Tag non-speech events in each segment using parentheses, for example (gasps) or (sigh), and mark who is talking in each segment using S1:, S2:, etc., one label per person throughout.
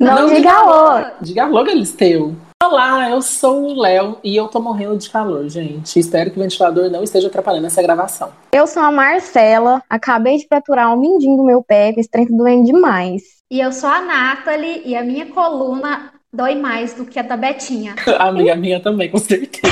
S1: Não,
S2: Não
S1: diga
S2: diga
S1: alô.
S2: Diga alô, Galisteu. Olá, eu sou o Léo e eu tô morrendo de calor, gente. Espero que o ventilador não esteja atrapalhando essa gravação.
S1: Eu sou a Marcela, acabei de fraturar o mindinho do meu pé, que esse trem tá doendo demais.
S3: E eu sou a Nathalie e a minha coluna dói mais do que a da Betinha. (laughs)
S2: Amiga minha também, com certeza.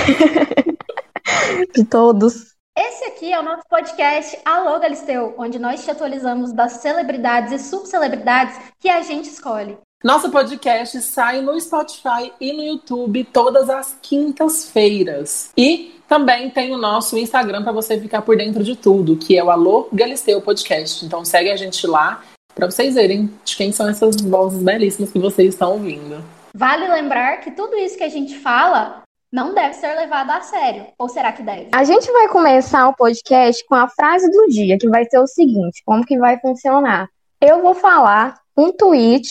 S2: (laughs)
S1: De todos.
S3: Esse aqui é o nosso podcast Alô Galisteu, onde nós te atualizamos das celebridades e subcelebridades que a gente escolhe.
S2: Nosso podcast sai no Spotify e no YouTube todas as quintas-feiras. E também tem o nosso Instagram para você ficar por dentro de tudo, que é o Alô Galisteu Podcast. Então segue a gente lá para vocês verem de quem são essas vozes belíssimas que vocês estão ouvindo.
S3: Vale lembrar que tudo isso que a gente fala não deve ser levado a sério. Ou será que deve?
S1: A gente vai começar o podcast com a frase do dia, que vai ser o seguinte: como que vai funcionar? Eu vou falar um tweet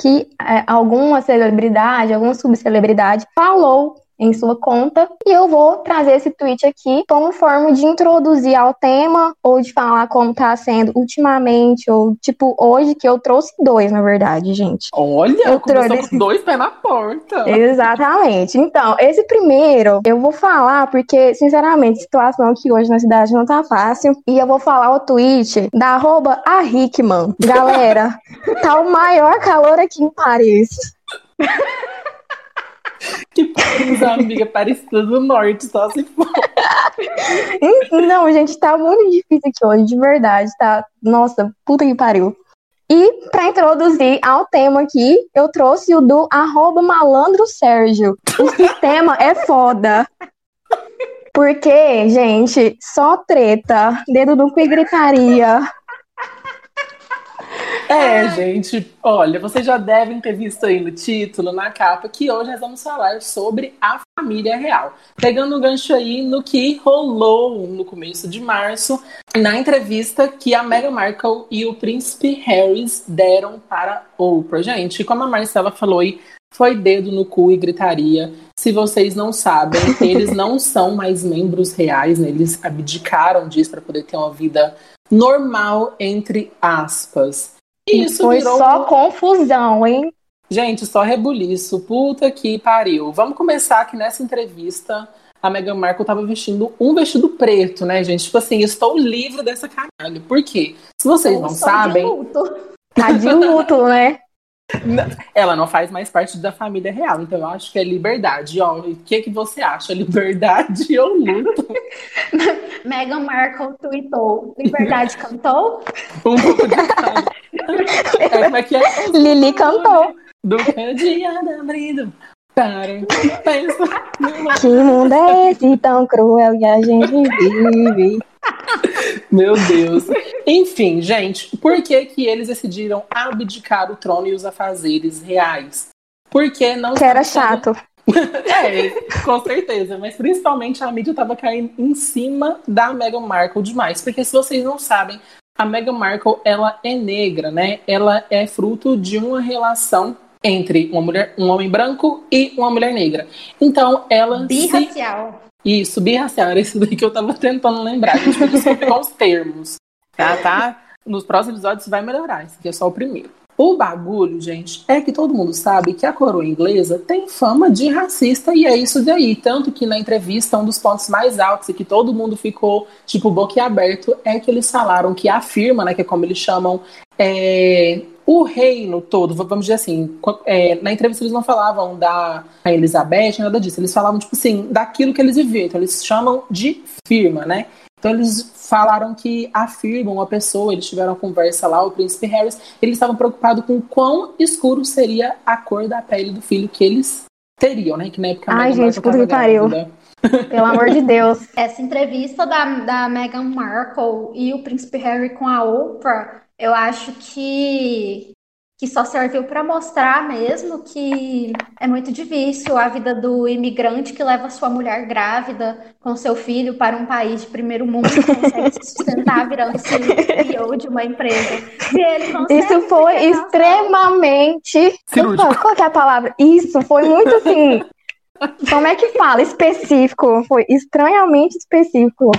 S1: que é, alguma celebridade, alguma subcelebridade falou em sua conta e eu vou trazer esse tweet aqui como forma de introduzir ao tema ou de falar como tá sendo ultimamente ou tipo hoje que eu trouxe dois, na verdade, gente.
S2: Olha,
S1: Eu trouxe-
S2: dois pés na porta. (laughs)
S1: Exatamente. Então, esse primeiro eu vou falar porque, sinceramente, a situação aqui hoje na cidade não tá fácil. E eu vou falar o tweet da arroba a Hickman. Galera, (laughs) tá o maior calor aqui em Paris. (laughs) (laughs)
S2: Que Paris, amiga, Parecida do Norte, só se for.
S1: Não, gente, tá muito difícil aqui hoje, de verdade, tá? Nossa, puta que pariu. E pra introduzir ao tema aqui, eu trouxe o do arroba malandro Sérgio. O sistema é foda. Porque, gente, só treta, dedo cu e gritaria.
S2: É, gente, olha, vocês já devem ter visto aí no título, na capa, que hoje nós vamos falar sobre a família real. Pegando o gancho aí no que rolou no começo de março, na entrevista que a Meghan Markle e o príncipe Harris deram para Oprah. Gente, como a Marcela falou aí, foi dedo no cu e gritaria. Se vocês não sabem, (laughs) eles não são mais membros reais, né? Eles abdicaram disso para poder ter uma vida normal, entre aspas. E isso
S1: Foi
S2: virou
S1: só confusão, hein?
S2: Gente, só rebuliço. Puta que pariu. Vamos começar que nessa entrevista a Meghan Markle tava vestindo um vestido preto, né, gente? Tipo assim, estou livre dessa caralho. Por quê? Se vocês
S3: Eu
S2: não
S3: estou de
S2: sabem,
S3: luto.
S1: Tá de luto, né?
S2: Ela não faz mais parte da família real. Então eu acho que é liberdade. Ó, o que, que você acha? (laughs) Liberdade ou luto?
S3: Meghan Markle tweetou. Liberdade cantou?
S2: Um pouco de. É, como é que é?
S1: Lili cantou.
S2: Do que dia abrindo para pensar numa
S1: Que mundo é esse tão cruel que a gente vive?
S2: Meu Deus. Enfim, gente, por que que eles decidiram abdicar o trono e os afazeres reais? Porque não
S1: Que era chato. (laughs)
S2: É, com certeza, mas principalmente a mídia estava caindo em cima da Meghan Markle demais, porque se vocês não sabem, a Meghan Markle, ela é negra, né? Ela é fruto de uma relação entre uma mulher, um homem branco e uma mulher negra. Então, ela se
S3: Birracial.
S2: isso, birracial, era isso daí que eu tava tentando lembrar. A gente descobrir os termos. Tá, tá? Nos próximos episódios vai melhorar. Esse aqui é só o primeiro. O bagulho, gente, é que todo mundo sabe que a coroa inglesa tem fama de racista e é isso daí. Tanto que na entrevista, um dos pontos mais altos e que todo mundo ficou, tipo, boquiaberto, é que eles falaram que a firma, né, que é como eles chamam, é, o reino todo, vamos dizer assim, é, na entrevista eles não falavam da Elizabeth, nada disso, eles falavam, tipo assim, daquilo que eles viviam, então eles chamam de firma, né? Então eles falaram que afirmam uma pessoa, eles tiveram uma conversa lá, o príncipe Harris, eles estavam preocupados com quão escuro seria a cor da pele do filho que eles teriam, né? Que na época a
S1: Ai, gente, puta que pariu. Pelo amor de Deus.
S3: Essa entrevista da, da Meghan Markle e o príncipe Harry com a Oprah, eu acho que, que só serviu para mostrar mesmo que é muito difícil a vida do imigrante que leva sua mulher grávida com seu filho para um país de primeiro mundo e consegue se sustentar virando CEO de uma empresa.
S1: Isso foi
S3: que
S1: extremamente.
S2: Cirúrgico.
S1: Qual que é a palavra? Isso foi muito assim. Como é que fala? Específico. Foi estranhamente específico.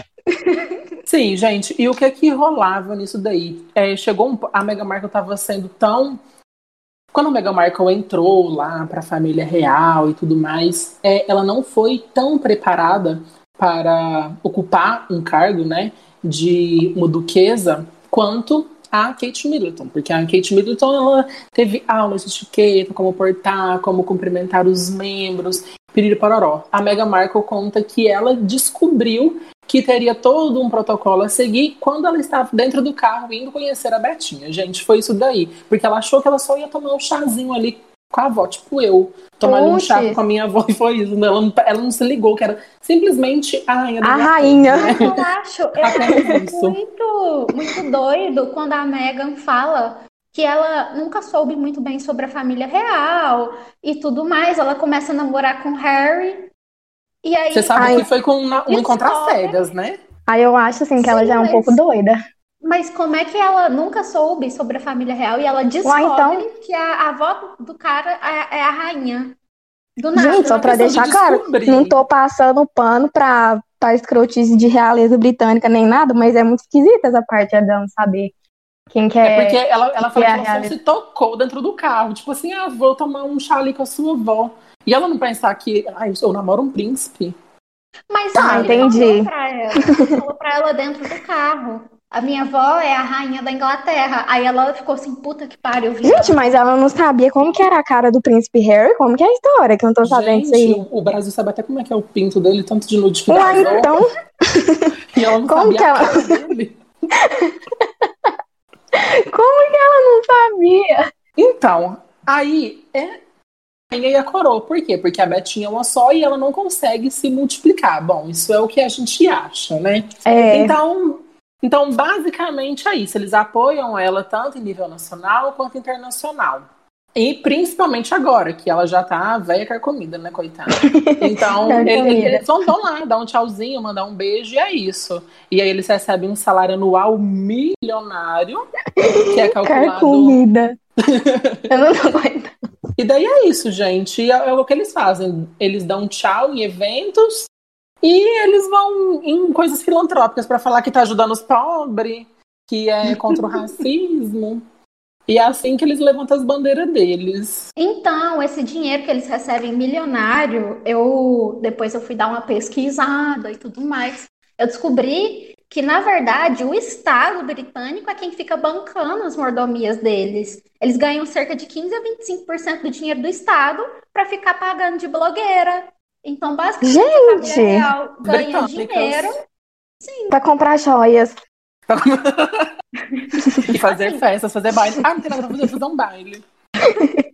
S2: Sim, gente, e o que é que rolava nisso daí? É, chegou um, a Meghan Markle estava sendo tão quando a Meghan Markle entrou lá para a família real e tudo mais, é, ela não foi tão preparada para ocupar um cargo, né, de uma duquesa quanto a Kate Middleton, porque a Kate Middleton ela teve aulas de etiqueta, como portar, como cumprimentar os membros, piriri pororó. A Meghan Markle conta que ela descobriu que teria todo um protocolo a seguir quando ela estava dentro do carro indo conhecer a Betinha. Gente, foi isso daí. Porque ela achou que ela só ia tomar um chazinho ali com a avó, tipo eu, tomar um chá com a minha avó e foi isso. Ela não, ela não se ligou que era simplesmente a rainha da
S1: A rainha.
S3: Né? Eu acho, eu acho muito, muito doido quando a Meghan fala que ela nunca soube muito bem sobre a família real e tudo mais. Ela começa a namorar com Harry e aí,
S2: Você sabe que foi com uma, um encontro às cegas, né?
S1: Aí eu acho assim que Sim, ela já é um mas... pouco doida.
S3: Mas como é que ela nunca soube sobre a família real e ela descobre Ué, então... que a, a avó do cara é, é a rainha?
S1: Do nada. Gente, só pra deixar de claro, não tô passando pano pra, pra escrotice de realeza britânica nem nada, mas é muito esquisita essa parte, é não saber quem que é.
S2: É porque ela, ela falou que, que ela se tocou dentro do carro. Tipo assim, ah, vou tomar um chá ali com a sua avó. E ela não pensar que, ai, eu namoro um príncipe.
S3: Mas ah, ele entendi. falou pra ela. falou pra ela dentro do carro. A minha avó é a rainha da Inglaterra. Aí ela ficou assim, puta que pariu.
S1: Gente, mas ela não sabia como que era a cara do príncipe Harry? Como que é a história? Que eu não tô sabendo isso aí.
S2: O Brasil sabe até como é que é o pinto dele, tanto de nude que Ué,
S1: então... (laughs)
S2: e ela não como que ela... dele. (laughs)
S1: como que ela não sabia?
S2: Então, aí é rainha e a coroa. Por quê? Porque a Betinha é uma só e ela não consegue se multiplicar. Bom, isso é o que a gente acha, né? É. Então, então, basicamente é isso. Eles apoiam ela tanto em nível nacional quanto internacional. E principalmente agora, que ela já tá velha carcomida, né, coitada? (laughs) Então, eles, eles vão, vão, lá, dar um tchauzinho, mandar um beijo e é isso. E aí eles recebem um salário anual milionário, que é calculado...
S1: Carcomida. (laughs) Eu não tô.
S2: E daí é isso, gente. É, é o que eles fazem. Eles dão tchau em eventos e eles vão em coisas filantrópicas para falar que tá ajudando os pobres, que é contra o (laughs) racismo. E é assim que eles levantam as bandeiras deles.
S3: Então, esse dinheiro que eles recebem milionário, eu depois eu fui dar uma pesquisada e tudo mais. Eu descobri que, na verdade, o Estado britânico é quem fica bancando as mordomias deles. Eles ganham cerca de 15 a 25% do dinheiro do Estado para ficar pagando de blogueira. Então, basicamente,
S1: Gente, a
S3: real ganha dinheiro
S1: para comprar joias. (laughs)
S2: e fazer assim, festas, fazer baile. Ah, não tem nada pra fazer, fazer um baile. (laughs)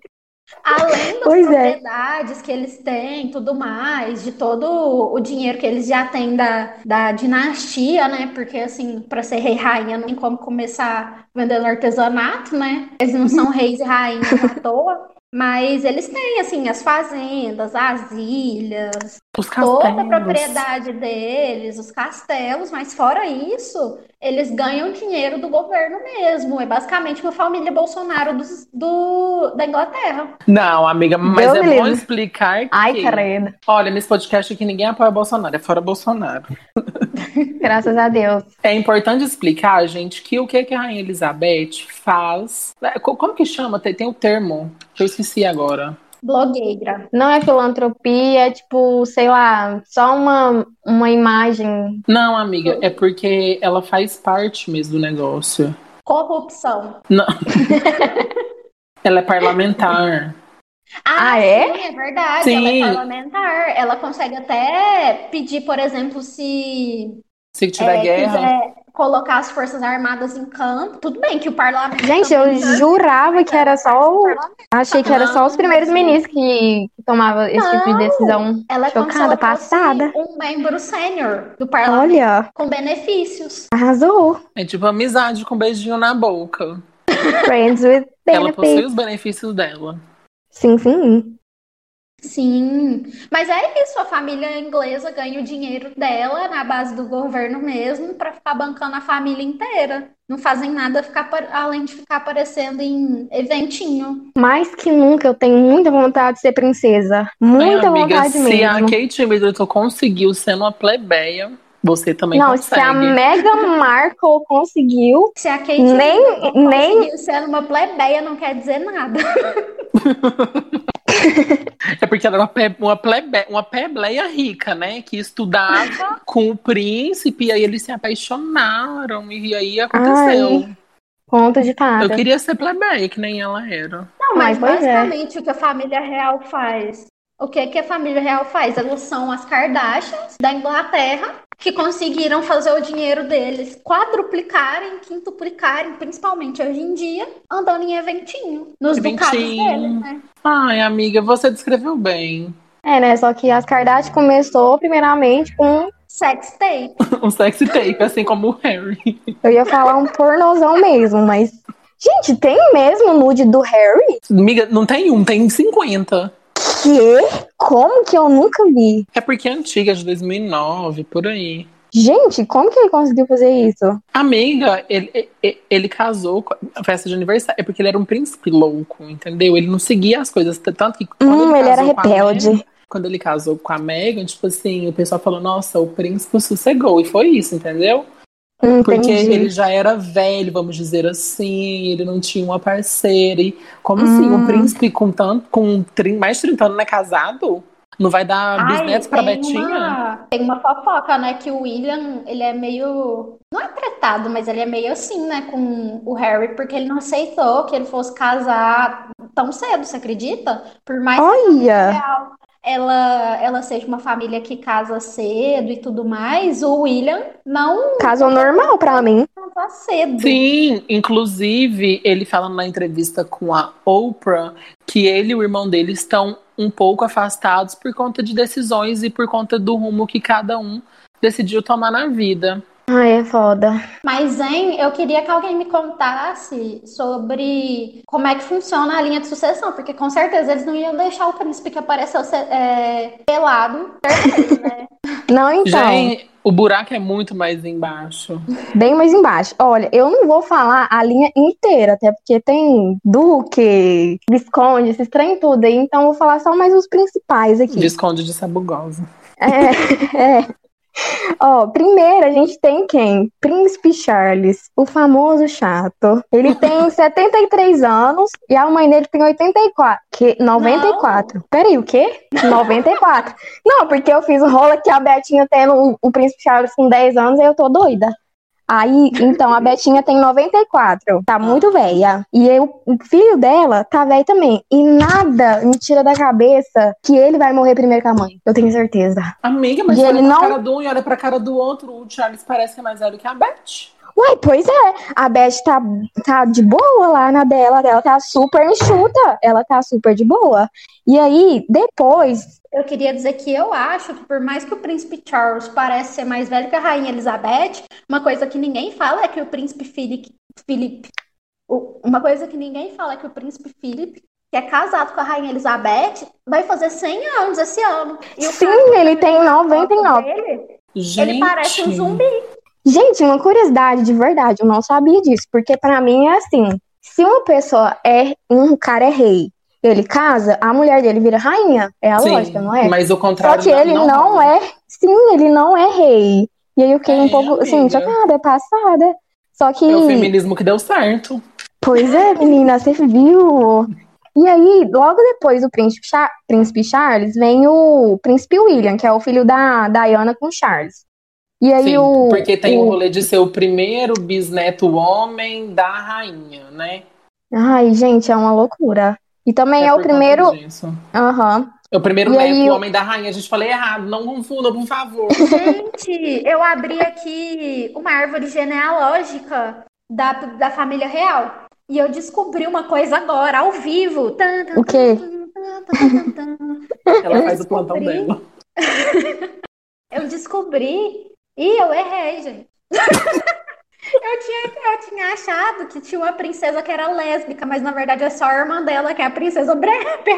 S3: Além das pois é. propriedades é. que eles têm, tudo mais, de todo o dinheiro que eles já têm da, da dinastia, né? Porque, assim, para ser rei e rainha não tem como começar vendendo artesanato, né? Eles não são (laughs) reis e rainhas à toa. Mas eles têm, assim, as fazendas, as ilhas, toda a propriedade deles, os castelos, mas fora isso, eles ganham dinheiro do governo mesmo. É basicamente uma família Bolsonaro do, do da Inglaterra.
S2: Não, amiga, mas Deus é bom explicar que...
S1: Ai, caramba.
S2: Olha, nesse podcast aqui ninguém apoia Bolsonaro, é fora Bolsonaro. (laughs) (laughs)
S1: Graças a Deus.
S2: É importante explicar, gente, que o que, que a Rainha Elizabeth faz... É, como que chama? Tem, tem o termo que eu esqueci agora.
S3: Blogueira.
S1: Não é filantropia, é tipo, sei lá, só uma, uma imagem.
S2: Não, amiga, é porque ela faz parte mesmo do negócio.
S3: Corrupção.
S2: Não. (laughs) ela é parlamentar.
S3: Ah, ah é? Sim, é verdade. Sim. Ela é parlamentar. Ela consegue até pedir, por exemplo, se.
S2: Se tiver é, guerra. Quiser
S3: colocar as Forças Armadas em campo. Tudo bem que o parlamento.
S1: Gente, eu jurava que era só o. Achei que era só os primeiros ministros que, que tomavam esse não, tipo de decisão.
S3: Ela é chocada, passada. Um membro sênior do parlamento.
S1: Olha.
S3: Com benefícios.
S1: Arrasou.
S2: É tipo amizade com um beijinho na boca.
S1: Friends with benefits.
S2: Ela possui os benefícios dela.
S1: Sim, sim.
S3: Sim, mas é isso, a família inglesa ganha o dinheiro dela na base do governo mesmo para ficar bancando a família inteira. Não fazem nada ficar além de ficar aparecendo em eventinho.
S1: Mais que nunca eu tenho muita vontade de ser princesa. Muita Ai, amiga, vontade
S2: se
S1: mesmo. Se
S2: a Kate Middleton conseguiu sendo uma plebeia, Você também
S1: Não,
S2: consegue.
S1: se a Meghan Markle conseguiu,
S3: Se a Kate
S1: Nem-
S3: Middleton
S1: nem-
S3: conseguiu ser uma plebeia, não quer dizer nada. (laughs)
S2: É porque ela era uma, pe- uma, plebe, uma plebleia rica, né? Que estudava (laughs) com o príncipe, e aí eles se apaixonaram, e aí aconteceu.
S1: Ai, conto de
S2: Eu
S1: fada.
S2: queria ser plebeia, que nem ela era.
S3: Não, mas
S1: pois é.
S3: basicamente o que a família real faz. O que, que a família real faz? Elas são as Kardashians da Inglaterra que conseguiram fazer o dinheiro deles quadruplicarem, quintuplicarem, principalmente hoje em dia, andando em eventinho. Nos ducados
S2: Eventinho.
S3: deles, né?
S2: Ai, amiga, você descreveu bem.
S1: É, né? Só que as Kardashian começou primeiramente com.
S3: Sex tape. (laughs)
S2: Um sexy tape, assim como o Harry.
S1: Eu ia falar um pornozão mesmo, mas. Gente, tem mesmo nude do Harry?
S2: Amiga, não tem um, tem 50.
S1: Que? Como que eu nunca vi?
S2: É porque é antiga, de 2009, por aí.
S1: Gente, como que ele conseguiu fazer isso?
S2: Amiga, ele, ele, ele casou com a festa de aniversário. É porque ele era um príncipe louco, entendeu? Ele não seguia as coisas. Tanto que quando
S1: Hum, ele era
S2: casou com a
S1: rebelde.
S2: Quando ele casou com a Megan, tipo assim, o pessoal falou, nossa, o príncipe sossegou. E foi isso, entendeu?
S1: Hum,
S2: Porque
S1: entendi.
S2: ele já era velho, vamos dizer assim, ele não tinha uma parceira. E como assim, um
S1: Hum.
S2: príncipe com tanto, com mais de 30 anos não é casado? Não vai dar bisnetos pra Betinha?
S3: uma, tem uma fofoca, né? Que o William, ele é meio. Não é tratado, mas ele é meio assim, né? Com o Harry, porque ele não aceitou que ele fosse casar tão cedo, você acredita? Por mais que a
S1: Olha!
S3: Ela, ela seja uma família que casa cedo e tudo mais, o William não
S1: Caso normal pra mim.
S3: casa cedo.
S2: Sim, inclusive ele falando na entrevista com a Oprah que ele e o irmão dele estão um pouco afastados por conta de decisões e por conta do rumo que cada um decidiu tomar na vida.
S1: Ai, é foda.
S3: Mas, hein, eu queria que alguém me contasse sobre como é que funciona a linha de sucessão, porque com certeza eles não iam deixar o príncipe que apareceu ser- é, pelado ter, né? (laughs)
S1: Não, então.
S2: Gente, o buraco é muito mais embaixo.
S1: Bem mais embaixo. Olha, eu não vou falar a linha inteira, até porque tem Duque, Visconde, esses trem tudo aí, então eu vou falar só mais os principais aqui.
S2: Desconde de Sabugosa.
S1: É, (laughs) é. Ó, primeiro a gente tem quem? Príncipe Charles, o famoso chato. Ele (laughs) tem 73 anos e a mãe dele tem 84. Que, 94. Peraí, o quê? 94. Não, porque eu fiz o rolo que a Betinha tendo o, o Príncipe Charles com 10 anos e eu tô doida. Aí, então, a Betinha tem 94, tá muito velha. E eu, o filho dela tá velho também. E nada me tira da cabeça que ele vai morrer primeiro que a mãe. Eu tenho certeza.
S2: Amiga, mas
S1: E
S2: olha
S1: ele
S2: pra
S1: não-
S2: cara do um e olha pra cara do outro. O Charles parece que é mais velho que a Beth.
S1: Uai, pois é. A Beth tá, tá de boa lá na dela. Ela tá super enxuta. Ela tá super de boa. E aí, depois.
S3: Eu queria dizer que eu acho que por mais que o príncipe Charles pareça ser mais velho que a rainha Elizabeth, uma coisa que ninguém fala é que o príncipe Philip, uma coisa que ninguém fala é que o príncipe Philip, que é casado com a rainha Elizabeth, vai fazer 100 anos esse ano. E o
S1: Sim, ele tem 99.
S3: dele,
S2: Gente.
S3: ele parece um zumbi.
S1: Gente, uma curiosidade de verdade, eu não sabia disso. Porque pra mim é assim: se uma pessoa é. Um cara é rei, ele casa, a mulher dele vira rainha. É a
S2: Sim,
S1: lógica, não é?
S2: Mas o
S1: Só
S2: contrário
S1: que ele não,
S2: rola.
S1: é. Sim, ele não é rei. E aí eu fiquei um
S2: É,
S1: pouco, assim, chocada, passada. Só que.
S2: É o feminismo que deu certo.
S1: Pois é, menina, você viu? E aí, logo depois do príncipe, Cha- príncipe Charles, vem o príncipe William, que é o filho da Diana com Charles. E aí
S2: Sim,
S1: o.
S2: porque tem o
S1: o-
S2: rolê de ser o primeiro bisneto homem da rainha, né?
S1: Ai, gente, é uma loucura. E também é,
S2: por
S1: o primeiro. Aham.
S2: É o primeiro
S1: E
S2: neto
S1: aí o-
S2: homem da rainha. A gente falei errado, não confunda, por favor. (laughs)
S3: Gente, eu abri aqui uma árvore genealógica da, da família real. E eu descobri uma coisa agora, ao vivo. Tan, tan,
S1: O quê?
S3: tan.
S2: Ela
S3: Eu
S2: faz o plantão
S3: descobri.
S2: dela. (laughs)
S3: Eu descobri. Ih, eu errei, gente. (laughs) Eu tinha, eu tinha achado que tinha uma princesa que era lésbica, mas na verdade é só a irmã dela, que é a princesa Beatriz.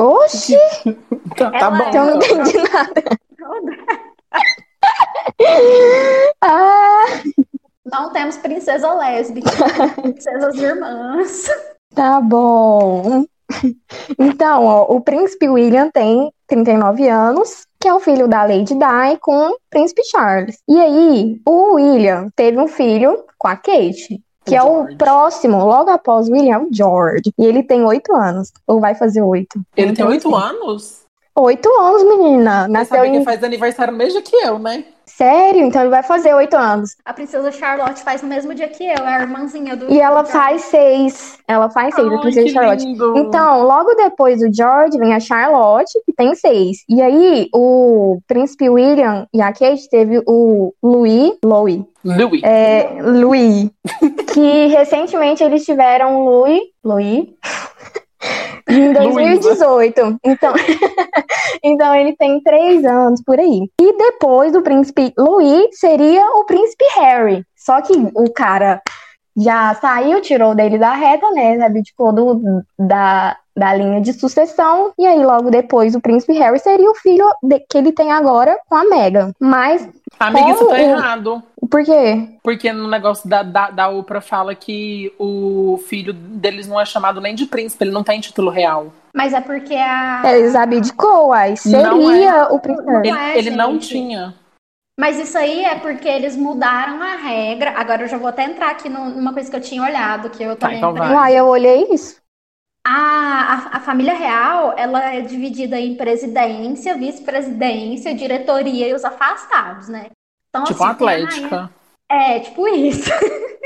S1: Oxi,
S2: Tá, tá bom.
S3: é-
S1: eu não
S2: então.
S1: entendi nada. (laughs) Ah,
S3: Não temos princesa lésbica, princesas irmãs.
S1: tá bom. Então, ó, o príncipe William tem 39 anos, que é o filho da Lady Di com o príncipe Charles. E aí, o William teve um filho com a Kate. Que
S2: O
S1: é o próximo, logo após o William, o George. E ele tem oito anos. Ou vai fazer oito.
S2: Ele tem
S1: Então,
S2: oito
S1: assim,
S2: anos?
S1: Oito anos, menina.
S2: Você
S1: Nasceu
S2: sabe que
S1: em.
S2: faz aniversário mesmo que eu, né?
S1: Sério? Então ele vai fazer oito anos.
S3: A princesa Charlotte faz no mesmo dia que eu, é a irmãzinha do.
S1: E ela faz seis. Ela faz seis, a
S2: Ai,
S1: princesa
S2: que
S1: Charlotte.
S2: lindo.
S1: Então, logo depois do George vem a Charlotte, que tem seis. E aí, o príncipe William e a Kate teve o Louis, Louis,
S2: Louis.
S1: é, Louis, (laughs) que recentemente eles tiveram Louis, Louis, em 2018. Então, (laughs) então ele tem três anos por aí. E depois do príncipe Louis seria o príncipe Harry. Só que o cara já saiu, tirou dele da reta, né? Abdicou do, da, da linha de sucessão. E aí, logo depois, o príncipe Harry seria o filho de- que ele tem agora com a Meghan. Mas,
S2: Amiga, isso tá
S1: o-
S2: errado.
S1: por quê?
S2: Porque no negócio da, da, da Oprah fala que o filho deles não é chamado nem de príncipe, ele não tem título real.
S3: Mas é porque a.
S1: Eles abdicou, aí
S2: Não
S1: seria o príncipe Harry.
S2: Ele,
S3: é,
S2: ele não tinha.
S3: Mas isso aí é porque eles mudaram a regra. Agora eu já vou até entrar aqui no- numa coisa que eu tinha olhado, que eu
S2: Tá,
S3: também
S2: então
S3: lembrei.
S2: vai.
S1: Uai, eu olhei isso.
S3: A, a, a família real, ela é dividida em presidência, vice-presidência, diretoria e os afastados, né? Então,
S2: Tipo a
S3: assim, tem a rainha-
S2: Atlética.
S3: É, tipo isso. (laughs)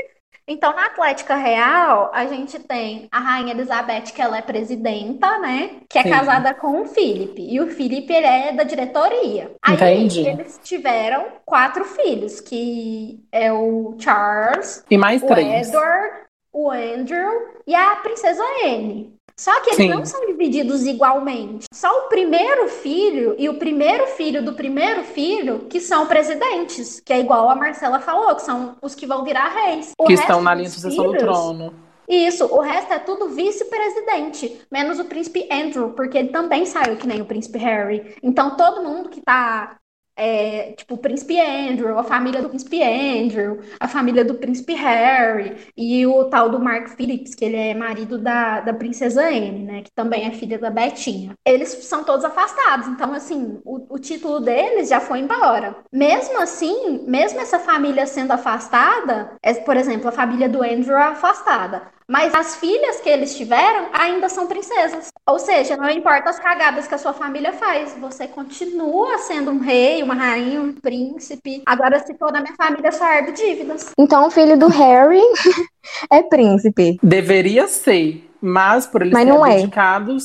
S3: Então, na Atlética Real, a gente tem a Rainha Elizabeth, que ela é presidenta, né? Que é
S2: Sim.
S3: casada com o Felipe. E o Felipe, ele é da diretoria. Aí,
S2: Entendi.
S3: eles tiveram quatro filhos, que é o Charles,
S2: E mais
S3: o
S2: três.
S3: Edward, o Andrew e a princesa Anne. Só que eles
S2: Sim.
S3: não são divididos igualmente. Só o primeiro filho e o primeiro filho do primeiro filho que são presidentes, que é igual a Marcela falou, que são os que vão virar reis. O
S2: Que estão na linha de sucessão do trono.
S3: Isso, o resto é tudo vice-presidente, menos o príncipe Andrew, porque ele também saiu que nem o príncipe Harry. Então todo mundo que tá é, tipo, o príncipe Andrew, a família do príncipe Andrew, a família do príncipe Harry e o tal do Mark Phillips, que ele é marido da, da princesa Anne, né? Que também é filha da Betinha. Eles são todos afastados, então, assim, o, o título deles já foi embora. Mesmo assim, mesmo essa família sendo afastada, é, por exemplo, a família do Andrew é afastada. Mas as filhas que eles tiveram ainda são princesas. Ou seja, não importa as cagadas que a sua família faz, você continua sendo um rei, uma rainha, um príncipe. Agora, se for da minha família, eu só herdo dívidas.
S1: Então o filho do Harry (laughs) é príncipe.
S2: Deveria ser. Mas, por eles
S1: Mas
S2: serem
S1: não é.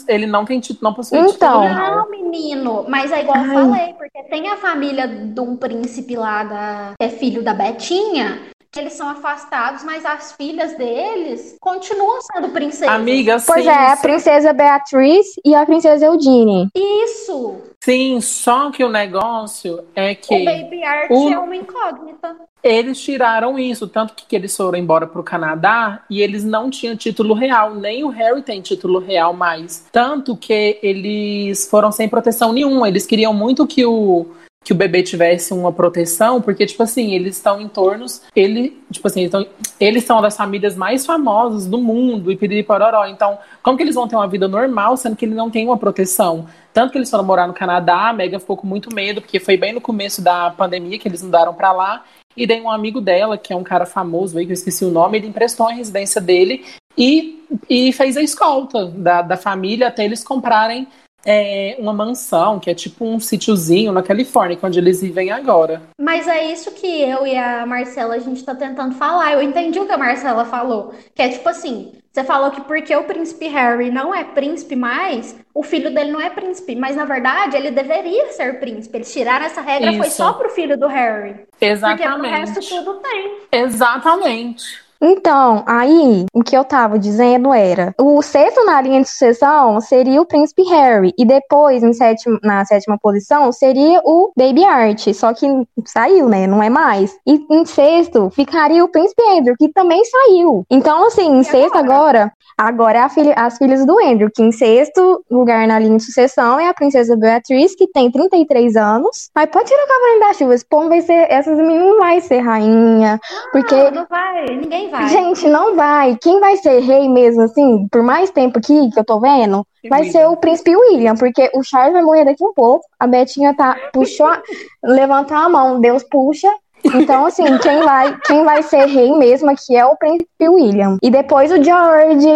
S2: ele não tem título, não possui
S1: Então.
S2: título.
S3: Não, menino, mas é igual eu
S1: Ai.
S3: falei, porque tem a família de um príncipe lá da, que é filho da Betinha, eles são afastados, mas as filhas deles continuam sendo princesas.
S2: Amiga,
S1: Pois
S2: sim,
S1: é, a princesa Beatriz e a princesa Eugenie.
S3: Isso!
S2: sim, só que o negócio é
S3: O
S2: que
S3: Baby Art
S2: o-
S3: é uma incógnita.
S2: eles tiraram isso, tanto que, que eles foram embora pro Canadá e eles não tinham título real, nem o Harry tem título real mais. Tanto que eles foram sem proteção nenhuma, eles queriam muito que o que o bebê tivesse uma proteção, porque, tipo assim, eles estão em tornos, ele, tipo assim, então, eles são das famílias mais famosas do mundo, e piriri. Então, como que eles vão ter uma vida normal, sendo que ele não tem uma proteção? Tanto que eles foram morar no Canadá, a Megan ficou com muito medo, porque foi bem no começo da pandemia que eles mudaram pra lá, e daí um amigo dela, que é um cara famoso aí, que eu esqueci o nome, ele emprestou a residência dele e, e fez a escolta da, da família até eles comprarem é, uma mansão, que é tipo um sítiozinho na Califórnia, é onde eles vivem agora.
S3: Mas é isso que eu e a Marcela a gente tá tentando falar. Eu entendi o que a Marcela falou. Que é tipo assim: você falou que porque o príncipe Harry não é príncipe mais, o filho dele não é príncipe. Mas na verdade ele deveria ser príncipe. Eles tiraram essa regra, foi
S2: Isso.
S3: só pro filho do Harry. Porque pro resto
S2: Exatamente.
S3: tudo tem.
S2: Exatamente.
S1: Então, aí, o que eu tava dizendo era: o sexto na linha de sucessão seria o príncipe Harry, e depois, em sétimo, na sétima posição, seria o Baby Art, só que saiu, né? Não é mais. E em sexto ficaria o príncipe Andrew, que também saiu. Então, assim, em sexto
S3: agora?
S1: agora, é a filha- as filhas do Andrew, que em sexto lugar na linha de sucessão é a princesa Beatriz, que tem 33 anos. Mas pode tirar o cavalo da chuva, esse povo vai ser, essas meninas não vai ser rainha, porque
S3: Não, não vai. Ninguém nem vai.
S1: Gente, não vai. Quem vai ser rei mesmo, assim, por mais tempo aqui que eu tô vendo, vai
S2: William.
S1: ser o príncipe William, porque o Charles vai morrer daqui um pouco. A Betinha tá, puxou, a- levantou a mão, Deus puxa. Então, assim, quem vai, quem vai ser rei mesmo aqui é o príncipe William. E depois o George.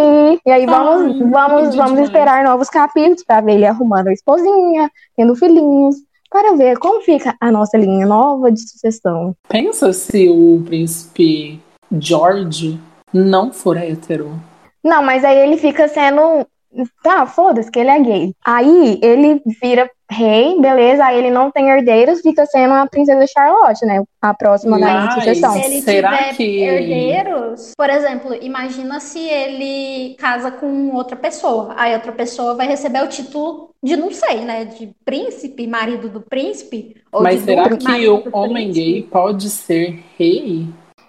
S1: E aí vamos,
S2: Ai,
S1: vamos, vamos esperar novos capítulos pra ver ele arrumando a esposinha, tendo filhinhos, para ver como fica a nossa linha nova de sucessão.
S2: Pensa se o príncipe George não for hétero.
S1: Não, mas aí ele fica sendo. Tá, foda-se que ele é gay. Aí ele vira rei, beleza? Aí ele não tem herdeiros, fica sendo a princesa Charlotte, né? A próxima da
S2: Mas-
S1: sucessão.
S3: Se ele
S2: Será
S3: tiver
S2: que-
S3: herdeiros, por exemplo, imagina se ele casa com outra pessoa. Aí outra pessoa vai receber o título de, não sei, né? De príncipe, marido do príncipe. Ou
S2: Mas
S3: de
S2: será que o homem
S3: príncipe.
S2: gay pode ser rei?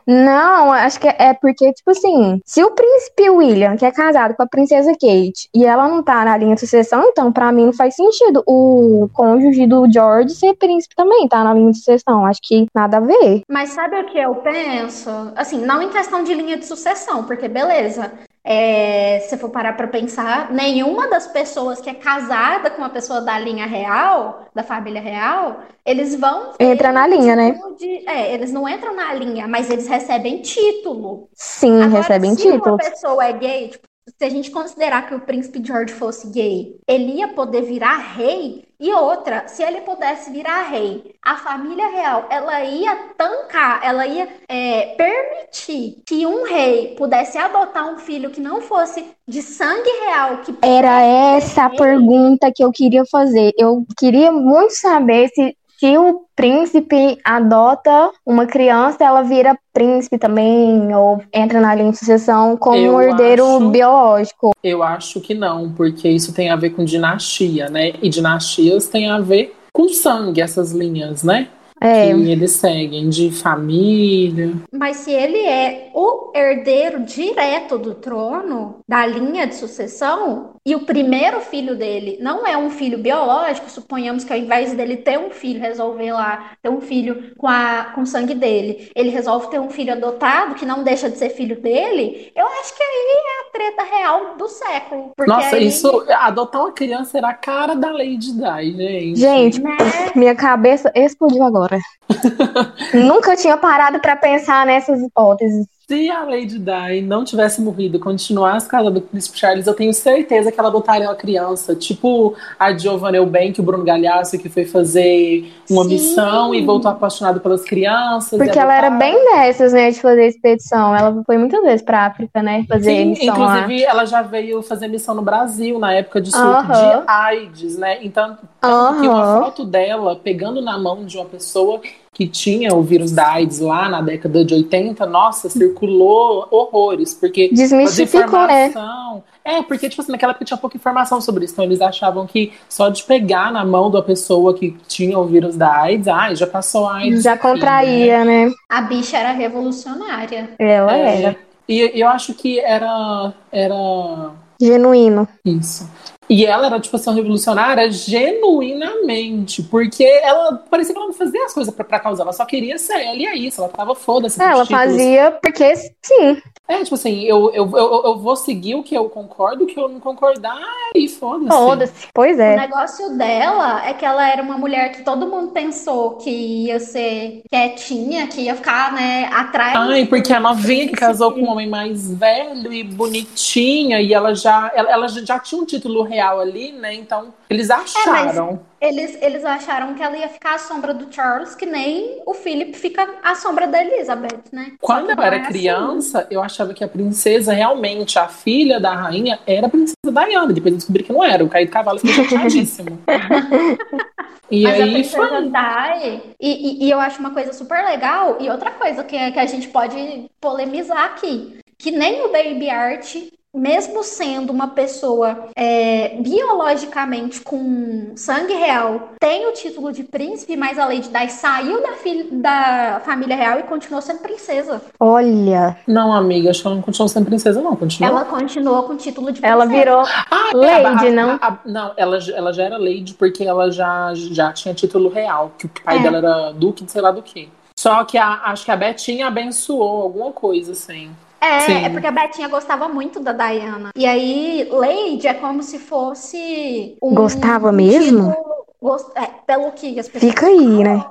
S1: Não, acho que é porque, tipo assim, se o príncipe William, que é casado com a princesa Kate, e ela não tá na linha de sucessão, então pra mim não faz sentido o cônjuge do George ser príncipe também, tá na linha de sucessão. Acho que nada a ver.
S3: Mas sabe o que eu penso? Assim, não em questão de linha de sucessão, porque beleza. É, se for parar pra pensar, nenhuma das pessoas que é casada com uma pessoa da linha real, da família real, eles vão
S1: Entra na linha, né?
S3: título de- é, eles não entram na linha, mas eles recebem título.
S1: Sim,
S3: Agora,
S1: recebem
S3: se uma
S1: títulos.
S3: pessoa é gay, tipo, se a gente considerar que o príncipe George fosse gay, ele ia poder virar rei. E outra, se ele pudesse virar rei, a família real, ela ia tancar, ela ia é, permitir que um rei pudesse adotar um filho que não fosse de sangue real, que
S1: Era essa a pergunta que eu queria fazer. Eu queria muito saber se, se o príncipe adota uma criança, ela vira príncipe também, ou entra na linha de sucessão como
S2: Eu
S1: um herdeiro
S2: acho-
S1: biológico.
S2: Eu acho que não, porque isso tem a ver com dinastia, né? E dinastias tem a ver com sangue, essas linhas, né?
S1: É,
S2: Que eles seguem de família.
S3: Mas se ele é o herdeiro direto do trono, da linha de sucessão, e o primeiro filho dele não é um filho biológico, suponhamos que ao invés dele ter um filho, resolver lá ter um filho com, a, com o sangue dele, ele resolve ter um filho adotado, que não deixa de ser filho dele, eu acho que aí é a treta real do século. Porque
S2: Nossa,
S3: aí,
S2: isso, adotar uma criança era a cara da Lady Di, gente.
S1: gente,
S3: né?
S1: minha cabeça explodiu agora. (laughs) Nunca tinha parado pra pensar nessas hipóteses.
S2: Se a Lady Di não tivesse morrido e continuasse casada com o Príncipe Charles, eu tenho certeza que ela adotaria uma criança. Tipo a Giovanna Eubank, o Bruno Galhaço, que foi fazer uma
S3: Sim.
S2: missão e voltou apaixonado pelas crianças.
S1: Porque ela era
S2: adotar.
S1: bem dessas, né, de fazer expedição. Ela foi muitas vezes pra África, né, fazer
S2: Sim,
S1: missão lá.
S2: inclusive ela já veio fazer missão no Brasil na época de surto
S1: Aham.
S2: de AIDS, né? Então, tanto que uma
S1: Aham.
S2: foto dela pegando na mão de uma pessoa que tinha o vírus da AIDS lá na década de 80, nossa, circulou horrores, porque
S1: Desmistificou, né?
S2: desinformação. É, porque, tipo assim, naquela época tinha pouca informação sobre isso. Então eles achavam que só de pegar na mão da pessoa que tinha o vírus da AIDS, ai, já passou a AIDS.
S1: Já
S2: aqui, né?
S1: contraía, né?
S3: A bicha era revolucionária.
S1: Ela
S2: É,
S1: era.
S2: E eu acho que era. Era.
S1: Genuíno.
S2: Isso. E ela era, tipo assim, uma revolucionária genuinamente, porque ela parecia que ela não fazia as coisas pra, pra causar, ela só queria ser ela, e é isso, ela tava foda-se.
S1: Ela
S2: pros títulos.
S1: fazia porque sim.
S2: É, tipo assim, eu, eu, eu, eu vou seguir o que eu concordo, o que eu não concordar, e foda-se.
S1: Foda-se. Pois
S3: O
S1: é.
S3: negócio dela é que ela era uma mulher que todo mundo pensou que ia ser quietinha, que ia ficar, né, atrás.
S2: Ai, porque a novinha que casou com um homem mais velho e bonitinha, e ela já, ela, ela já tinha um título real ali, né? Então, eles acharam.
S3: Eles, eles acharam que ela ia ficar à sombra do Charles, que nem o Philip fica à sombra da Elizabeth, né?
S2: Quando eu era
S3: é assim.
S2: criança, eu achava que a princesa, realmente, a filha da rainha, era a princesa Diana. Depois eu descobri que não era. Eu caí do cavalo e fiquei chateadíssimo. (laughs) e
S3: Mas a
S2: aí
S3: princesa
S2: foi.
S3: Di, e, e, e eu acho uma coisa super legal, e outra coisa que, que a gente pode polemizar aqui, que nem o Baby Art, mesmo sendo uma pessoa é, biologicamente com sangue real, tem o título de príncipe, mas a Lady Di saiu da, da família real e continuou sendo princesa.
S1: Olha,
S2: Não, amiga, acho que ela não continuou sendo princesa, não. Continuou.
S3: Ela continuou com o título de princesa.
S1: ela virou
S2: Ah,
S1: Lady,
S2: a- a-
S1: não?
S2: a- a- não, ela, ela já era Lady porque ela já, já tinha título real, que o pai
S3: É.
S2: dela era duque de sei lá do quê. Só que a- acho que a Betinha abençoou alguma coisa, assim.
S3: É,
S2: Sim.
S3: é porque a Betinha gostava muito da Diana. E aí, Lady é como se fosse um
S1: Gostava
S3: um
S1: mesmo?
S3: título- gost- é, pelo que as pessoas
S1: Fica aí, né?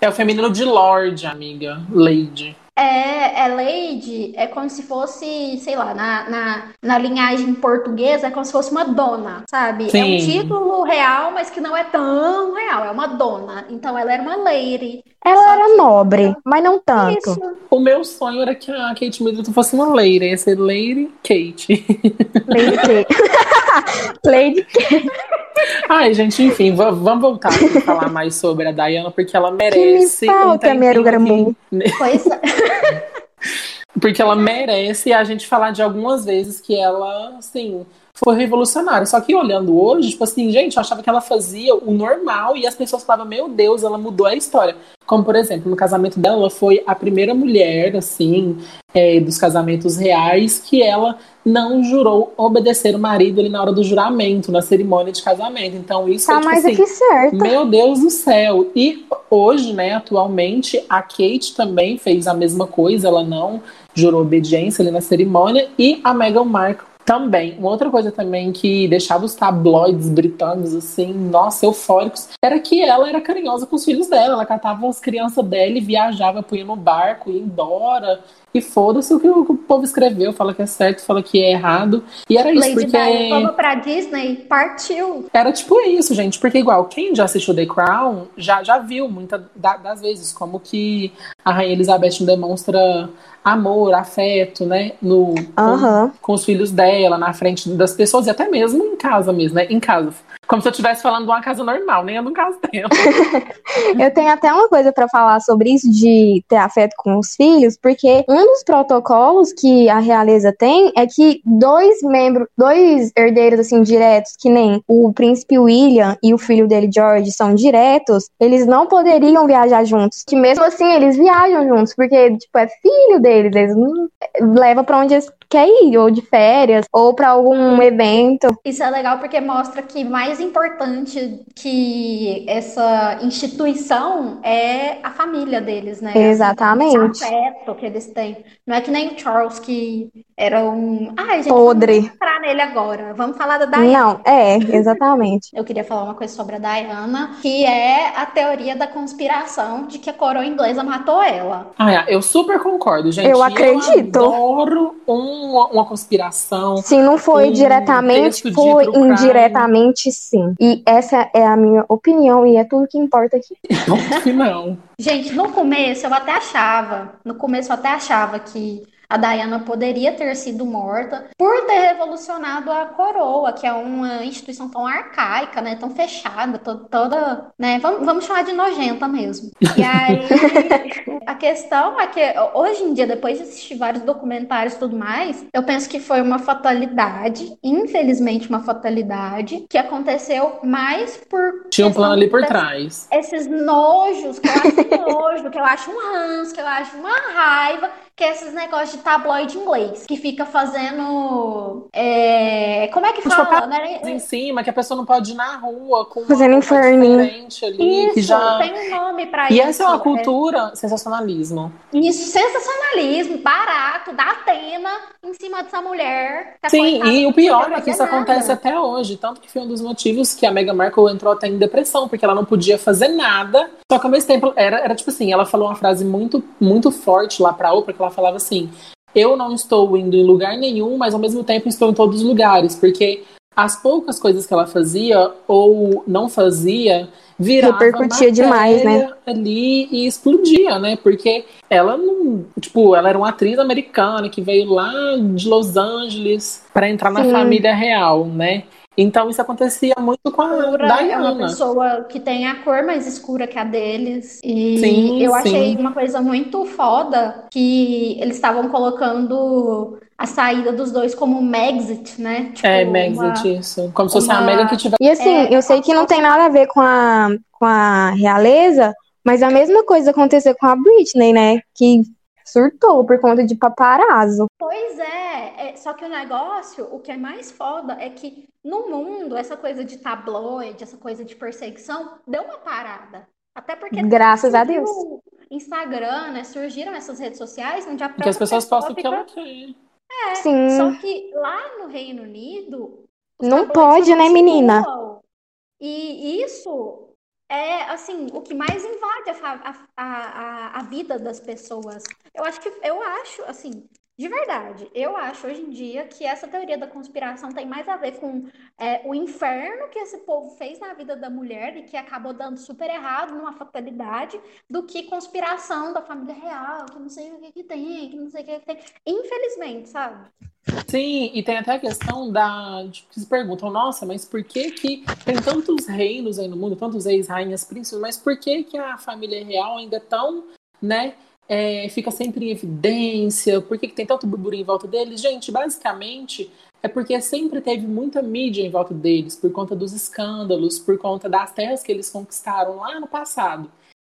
S2: É o feminino de Lord, amiga. Lady.
S3: É, é Lady, é como se fosse, sei lá, na, na, na linhagem portuguesa, é como se fosse uma dona, sabe? É um
S2: Sim.
S3: título real, mas que não é tão real, é uma dona. Então ela era uma lady.
S1: Ela era
S3: que-
S1: nobre, mas não tanto.
S3: Isso.
S2: O meu sonho era que a Kate Middleton fosse uma Lady. Ia ser Lady Kate.
S1: Lady Kate. (laughs) (laughs) Lady
S2: Ai, gente, enfim, va- vamos voltar aqui a falar mais sobre a Diana, porque ela
S1: que me
S2: merece. um
S1: falta,
S2: tempinho
S1: Mero
S2: aqui.
S1: Gramu.
S3: Pois é. (laughs)
S2: Porque ela merece a gente falar de algumas vezes que ela, assim, foi revolucionária. Só que olhando hoje, tipo assim, gente, eu achava que ela fazia o normal e as pessoas falavam, meu Deus, ela mudou a história. Como, por exemplo, no casamento dela, ela foi a primeira mulher, assim, é, dos casamentos reais que ela não jurou obedecer o marido ali na hora do juramento, na cerimônia de casamento. Então, isso
S1: Tá
S2: é, tipo
S1: mais
S2: assim,
S1: certa.
S2: meu Deus do céu! E hoje, né, atualmente, a Kate também fez a mesma coisa, ela não jurou obediência ali na cerimônia, e a Meghan Markle também. Uma outra coisa também que deixava os tabloides britânicos, assim, nossa, eufóricos, era que ela era carinhosa com os filhos dela, ela catava as crianças dela e viajava, punha no barco, ia embora, e foda-se o que o, povo escreveu, fala que é certo, fala que é errado, e era isso,
S3: Lady
S2: porque...
S3: Di fomos pra Disney, partiu.
S2: Era tipo isso, gente, porque igual, quem já assistiu The Crown já, já viu muitas das vezes como que a Rainha Elizabeth demonstra amor, afeto, né, no, com,
S1: Aham.
S2: com os filhos dela, na frente das pessoas, e até mesmo em casa mesmo, né, em casa. Como se eu estivesse falando de uma casa normal, nem é de um casa dela. (laughs)
S1: Eu tenho até uma coisa pra falar sobre isso de ter afeto com os filhos, porque um dos protocolos que a realeza tem é que dois membros, dois herdeiros assim diretos, que nem o príncipe William e o filho dele George são diretos, eles não poderiam viajar juntos. Que mesmo assim eles viajam juntos, porque tipo é filho deles, eles não leva pra onde eles querem ir, ou de férias, ou pra algum evento.
S3: Isso é legal porque mostra que mais importante que essa instituição é a família deles, né?
S1: Exatamente.
S3: Esse afeto que eles têm. Não é que nem o Charles que era um. Ai, gente,
S1: Podre.
S3: vamos entrar nele agora. Vamos falar da Diana.
S1: Não, é, exatamente. (laughs)
S3: Eu queria falar uma coisa sobre a Diana, que é a teoria da conspiração de que a coroa inglesa matou ela.
S2: Ah, é, eu super concordo, gente.
S1: Eu acredito.
S2: Eu adoro uma, uma conspiração.
S1: Se não foi
S2: Um
S1: diretamente, foi indiretamente sim. E essa é a minha opinião e é tudo que importa aqui.
S2: Ponto final.
S3: Gente, no começo eu até achava, no começo eu até achava que a Diana poderia ter sido morta por ter revolucionado a coroa, que é uma instituição tão arcaica, né, tão fechada, to- toda, né, vamos, vamos chamar de nojenta mesmo. E aí, (laughs) a questão é que hoje em dia, depois de assistir vários documentários e tudo mais, eu penso que foi uma fatalidade, infelizmente uma fatalidade, que aconteceu mais por
S2: Tinha um plano ali por trás.
S3: esses nojos, que eu acho nojo, que eu acho um ranço, que eu acho uma raiva, que é esses negócios de tabloide inglês, que fica fazendo. é, Como é que
S2: Os
S3: fala? Né?
S2: em cima, que a pessoa não pode ir na rua com
S1: Fazendo
S2: diferente ali,
S3: Isso,
S2: já...
S3: tem um nome pra
S2: E
S3: isso.
S2: essa é uma cultura sensacionalismo.
S3: Isso, sensacionalismo, barato, da Atena em cima dessa mulher. a
S2: Sim, e o pior é que isso
S3: nada.
S2: acontece até hoje. Tanto que foi um dos motivos que a Meghan Markle entrou até em depressão, porque ela não podia fazer nada. Só que ao mesmo tempo, era, era tipo assim, ela falou uma frase muito, muito forte lá pra Oprah, que ela falava assim, eu não estou indo em lugar nenhum, mas ao mesmo tempo estou em todos os lugares, porque as poucas coisas que ela fazia ou não fazia virava
S1: Repercutia demais, né?
S2: ali e explodia, né? Porque ela não, tipo, ela era uma atriz americana que veio lá de Los Angeles para entrar na
S1: Sim.
S2: família real, né? Então isso acontecia muito com a
S3: Pura, é uma
S2: Diana.
S3: pessoa que tem a cor mais escura que a deles. E
S2: Sim,
S3: eu
S2: sim.
S3: achei uma coisa muito foda que eles estavam colocando a saída dos dois como Megxit, né? Tipo,
S2: É,
S3: uma-
S2: Megxit, isso. Como se fosse a
S3: uma-
S2: Megan que tivesse.
S1: E assim,
S3: É,
S1: eu sei que não tem nada a ver com a, com a realeza, mas a mesma coisa aconteceu com a Britney, né? Que surtou por conta de paparazzo.
S3: Pois é, é, só que o negócio, o que é mais foda é que no mundo, essa coisa de tabloide, essa coisa de perseguição, deu uma parada. Até porque
S1: Graças a Deus.
S3: Instagram, né, surgiram essas redes sociais onde a
S2: Que as pessoas
S3: pessoa
S2: postam o que ela quer.
S3: É,
S1: Sim.
S3: Só que lá no Reino Unido.
S1: Não pode, né, menina?
S3: E isso é, assim, o que mais invade a, a, a, a vida das pessoas. Eu acho que, eu acho, assim, de verdade, eu acho hoje em dia que essa teoria da conspiração tem mais a ver com é, o inferno que esse povo fez na vida da mulher e que acabou dando super errado numa fatalidade do que conspiração da família real, que não sei o que que tem, que não sei o que que tem. Infelizmente, sabe?
S2: Sim, e tem até a questão da. que se perguntam, nossa, mas por que que tem tantos reinos aí no mundo, tantos reis, rainhas, príncipes, mas por que que a família real ainda é tão, né, é, fica sempre em evidência? Por que que tem tanto burburinho em volta deles? Gente, basicamente é porque sempre teve muita mídia em volta deles, por conta dos escândalos, por conta das terras que eles conquistaram lá no passado.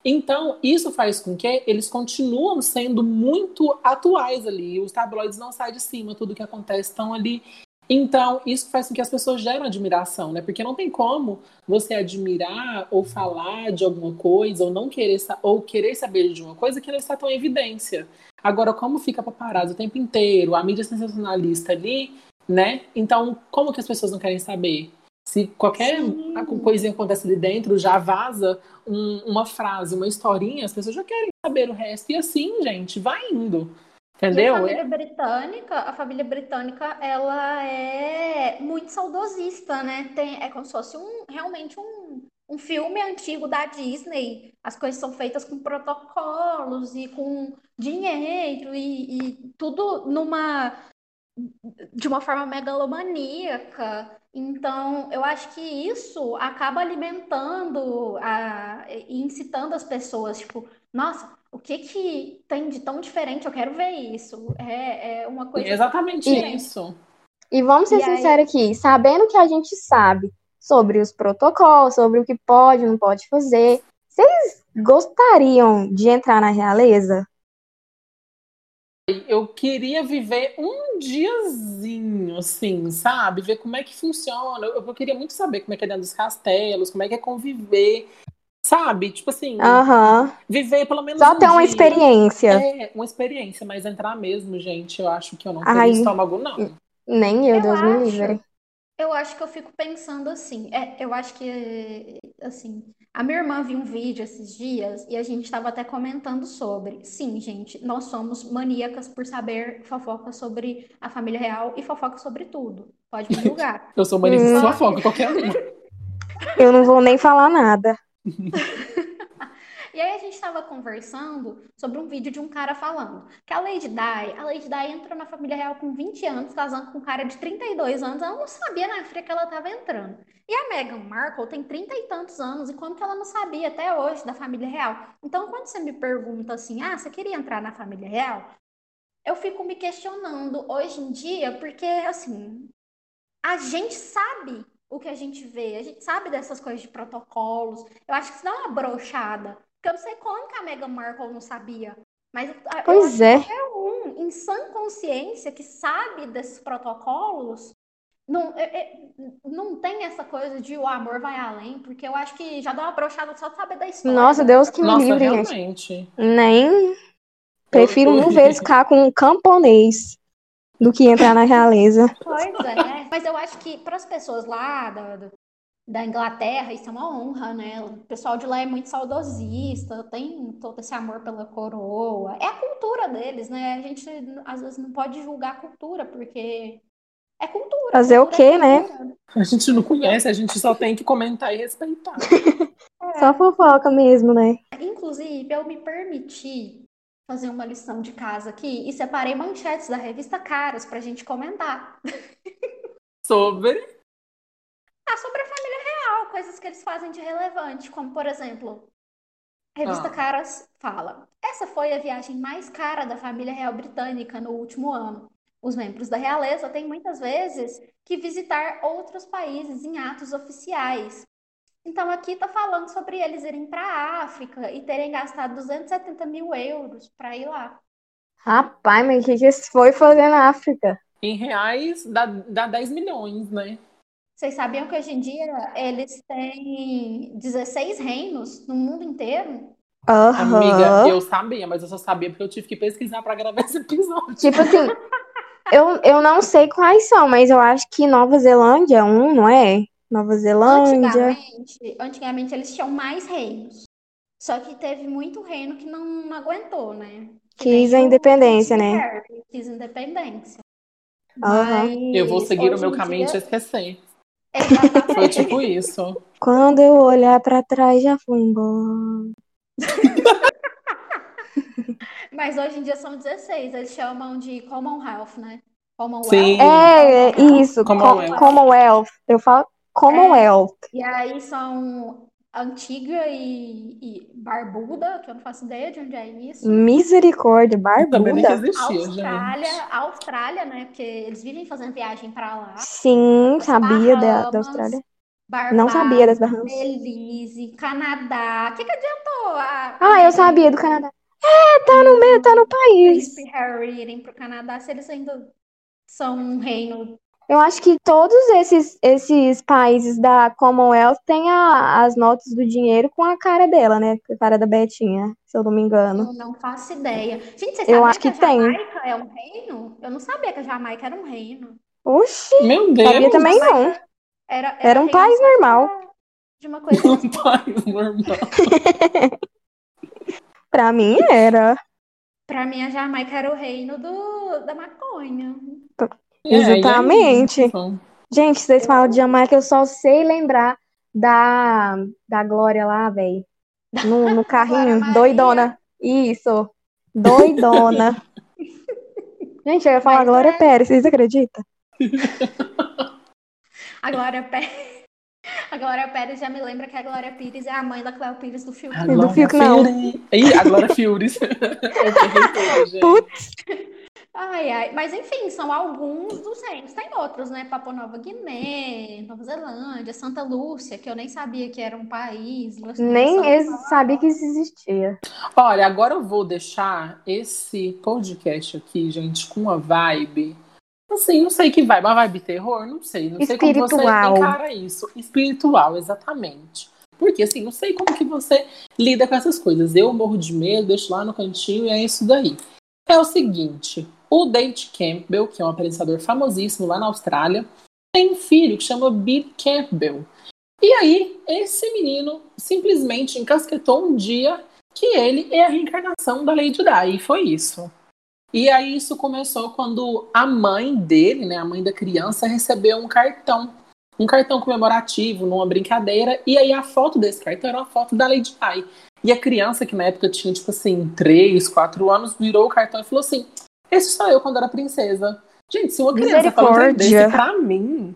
S2: Então, isso faz com que eles continuam sendo muito atuais ali. Os tabloides não saem de cima, tudo que acontece estão ali. Então, isso faz com que as pessoas gerem admiração, né? Porque não tem como você admirar ou falar de alguma coisa ou não querer ou querer saber de uma coisa que não está tão em evidência. Agora, como fica paparazzo o tempo inteiro, a mídia sensacionalista ali, né? Então, como que as pessoas não querem saber? Se qualquer
S3: Sim.
S2: coisinha acontece ali dentro, já vaza um- uma frase, uma historinha, as pessoas já querem saber o resto. E assim, gente, vai indo.
S3: E a
S2: Entendeu?
S3: família britânica, a família britânica, ela é muito saudosista, né? Tem, é como se fosse um, realmente um, um filme antigo da Disney. As coisas são feitas com protocolos e com dinheiro e, e tudo numa de uma forma megalomaníaca. Então, eu acho que isso acaba alimentando a, e incitando as pessoas, tipo, nossa, o que que tem de tão diferente? Eu quero ver isso. É, é uma coisa
S2: Exatamente
S3: diferente.
S2: isso.
S1: E vamos ser
S3: E aí-
S1: sinceros aqui, sabendo que a gente sabe sobre os protocolos, sobre o que pode, não pode fazer, vocês gostariam de entrar na realeza?
S2: Eu queria viver um diazinho, assim, sabe? Ver como é que funciona. Eu, eu queria muito saber como é que é dentro dos castelos, como é que é conviver, sabe? Tipo assim,
S1: Aham.
S2: viver pelo menos
S1: Só
S2: um
S1: ter uma
S2: dia.
S1: experiência.
S2: É, uma experiência, mas entrar mesmo, gente, eu acho que eu não teria
S1: Ai.
S2: estômago, não.
S1: Nem eu,
S3: Eu
S1: Deus me
S3: acho.
S1: livre.
S3: Eu acho que eu fico pensando assim, é, eu acho que, assim, a minha irmã viu um vídeo esses dias e a gente estava até comentando sobre. Sim, gente, nós somos maníacas por saber fofoca sobre a família real e fofoca sobre tudo. Pode me julgar. (laughs)
S2: Eu sou maníaca de
S1: Hum.
S2: fofoca, qualquer uma. (laughs)
S1: Eu não vou nem falar nada. (laughs)
S3: E aí a gente estava conversando sobre um vídeo de um cara falando que a Lady Di, a Lady Di entrou na família real com 20 anos, casando com um cara de 32 anos, ela não sabia na fria que ela estava entrando. E a Meghan Markle tem 30 e tantos anos, e como que ela não sabia até hoje da família real? Então, quando você me pergunta assim, ah, você queria entrar na família real? Eu fico me questionando hoje em dia, porque assim, a gente sabe o que a gente vê, a gente sabe dessas coisas de protocolos. Eu acho que isso dá uma brochada. Porque eu não sei como que a Meghan Markle não sabia. Mas eu
S1: Pois é.
S3: que qualquer um, em sã consciência, que sabe desses protocolos, não, é- é- não tem essa coisa de o amor vai além, porque eu acho que já dá uma brochada só de saber da história.
S1: Nossa, Deus que me
S2: Nossa,
S1: livre, gente.
S2: realmente.
S1: Nem. Prefiro mil (laughs) vezes ficar com um camponês do que entrar na realeza.
S3: Pois é. Mas eu acho que para as pessoas lá da, da- Inglaterra, isso é uma honra, né? O pessoal de lá é muito saudosista, tem todo esse amor pela coroa. É a cultura deles, né? A gente às vezes não pode julgar a cultura, porque é cultura.
S1: Fazer o
S3: cultura é
S1: quê, né?
S3: cultura.
S2: A gente não conhece, a gente só tem que comentar e respeitar. (laughs)
S1: Só fofoca mesmo, né?
S3: Inclusive, eu me permiti fazer uma lição de casa aqui e separei manchetes da revista Caras pra gente comentar. (laughs)
S2: Sobre.
S3: Ah, sobre a família real, coisas que eles fazem de relevante, como por exemplo, a revista
S2: Ah.
S3: Caras fala: essa foi a viagem mais cara da família real britânica no último ano. Os membros da realeza têm muitas vezes que visitar outros países em atos oficiais. Então aqui tá falando sobre eles irem para a África e terem gastado 270 mil euros para ir lá.
S1: Rapaz, mas o que que foi fazer na África?
S2: Em reais, dá, dá 10 milhões, né?
S3: Vocês sabiam que hoje em dia eles têm 16 reinos no mundo inteiro?
S2: Amiga,
S1: Aham.
S2: eu sabia, mas eu só sabia porque eu tive que pesquisar pra gravar esse episódio.
S1: Tipo assim, (laughs) eu, eu não sei quais são, mas eu acho que Nova Zelândia é um, não é? Nova Zelândia.
S3: Antigamente, antigamente eles tinham mais reinos. Só que teve muito reino que não, não aguentou, né? Que
S1: Quis
S3: nem
S1: a independência, né?
S3: Harry Quis independência.
S1: Aham.
S2: Eu vou seguir o meu caminho e te
S3: dia-
S2: esquecer.
S3: Exatamente.
S2: Foi tipo isso.
S1: Quando eu olhar pra trás, já fui embora. (laughs)
S3: Mas hoje em dia são 16. Eles chamam de Commonwealth, né? Commonwealth.
S2: Sim.
S1: É,
S3: Commonwealth.
S1: isso,
S2: Commonwealth.
S1: Co- Commonwealth. Eu falo Commonwealth.
S3: E aí são Antigua e, e Barbuda, que eu não faço ideia de onde é isso.
S1: Misericórdia,
S2: Também nem
S1: barbuda.
S2: existia,
S3: Austrália,
S2: gente.
S3: Austrália, né? Porque eles vivem fazendo viagem pra lá.
S1: Sim, sabia da,
S3: Bahamas,
S1: da Austrália.
S3: Barbados,
S1: Não sabia das Bahamas.
S3: Belize, Canadá. O que, que adiantou? A,
S1: Ah, eu sabia do Canadá. É, tá no meio, tá no país.
S3: Harry irem pro Canadá se eles ainda são um reino.
S1: Eu acho que todos esses, esses países da Commonwealth têm a- as notas do dinheiro com a cara dela, né? Com a cara da Betinha, se eu não me engano.
S3: Eu não faço ideia. Gente, você
S1: Eu
S3: sabia
S1: acho que
S3: a
S1: tem.
S3: Jamaica é um reino? Eu não sabia que a Jamaica era um reino.
S1: Oxi,
S2: Meu
S1: sabia
S2: Deus.
S1: também não.
S3: Era,
S1: Era um
S3: reino
S1: país normal.
S3: De uma coisa
S2: Um (laughs) país normal. (laughs)
S1: Pra mim era.
S3: Pra mim, a Jamaica era o reino do, da maconha.
S2: É, é
S1: Exatamente.
S2: isso.
S1: Gente, vocês falam de Jamaica, eu só sei lembrar da, da Glória lá, velho. No, no (laughs) carrinho, doidona. Isso, doidona. (laughs) Gente, eu ia falar
S3: Mas
S1: Glória
S3: é-
S1: Pérez, vocês acreditam? (laughs)
S3: A Glória Pérez. A Glória Pérez já me lembra que a Glória Pires é a mãe da Cléo Pires do filme.
S2: A
S1: do
S2: Glória
S1: Fiuk, não.
S2: Ih, a Glória gente.
S1: Putz,
S3: Ai, ai. Mas enfim, são alguns dos reinos. Tem outros, né? Papua Nova Guiné, Nova Zelândia, Santa Lúcia, que eu nem sabia que era um país.
S1: Nem sabiam que isso existia.
S2: Olha, agora eu vou deixar esse podcast aqui, gente, com uma vibe. Assim, não sei que vibe. Uma vibe terror? Não sei. Não sei como você
S1: Espiritual.
S2: encara isso. Espiritual, exatamente. Porque, assim, não sei como que você lida com essas coisas. Eu morro de medo, deixo lá no cantinho e é isso daí. É o seguinte: o Dave Campbell, que é um apresentador famosíssimo lá na Austrália, tem um filho que chama Bill Campbell. E aí, esse menino simplesmente encasquetou um dia que ele é a reencarnação da Lady Di, e foi isso. E aí isso começou quando a mãe dele, né, a mãe da criança, recebeu um cartão, um cartão comemorativo numa brincadeira, e aí a foto desse cartão era uma foto da Lady Di. E a criança, que na época tinha, tipo assim, 3, 4 anos, virou o cartão e falou assim: Esse sou eu quando era princesa. Gente, se uma criança fala trem desse
S1: Misericórdia.
S2: pra mim,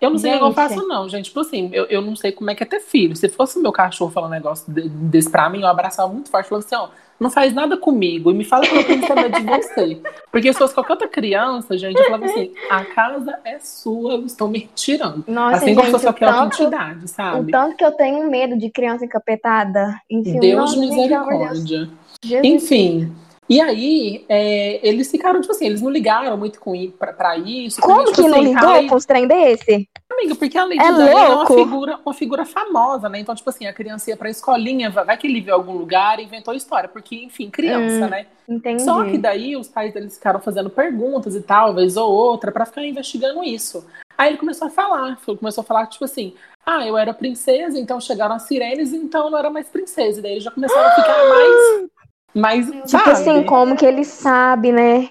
S2: eu não sei o que eu
S1: Gente.
S2: faço, não, gente. Tipo assim, eu, eu não sei como é que é ter filho. Se fosse meu cachorro falando um negócio de- desse pra mim, eu abraçava muito forte, falando assim, ó, não faz nada comigo. E me fala que eu tenho saber de você. Porque se fosse qualquer outra criança, gente, eu falava assim, a casa é sua, eu estou me retirando.
S1: Nossa,
S2: assim como se
S1: gente,
S2: fosse
S1: o
S2: qualquer outra entidade,
S1: o
S2: sabe?
S1: tanto que eu tenho medo de criança encapetada em filme.
S2: Deus
S1: Nossa,
S2: de
S1: gente, Deus.
S2: misericórdia. Enfim. E aí, é, eles ficaram, tipo assim, eles não ligaram muito com, pra, pra isso.
S1: Como
S2: porque, tipo
S1: que não
S2: assim,
S1: ligou
S2: Lady-
S1: com os trem desse?
S2: Amiga, porque a Lady
S1: É
S2: Di ela é uma figura, uma figura famosa, né? Então, tipo assim, a criança ia pra escolinha, vai que ele viu algum lugar e inventou história, porque, enfim, criança,
S1: Hum,
S2: né?
S1: Entendi.
S2: Só que daí os pais deles ficaram fazendo perguntas e tal, vez ou outra, pra ficar investigando isso. Aí ele começou a falar, começou a falar, tipo assim, ah, eu era princesa, então chegaram as sirenes, então eu não era mais princesa. E daí eles já começaram a ficar mais. (gasps) (gasps) mais
S3: Tipo
S2: sabe?
S1: assim, como que ele sabe, né?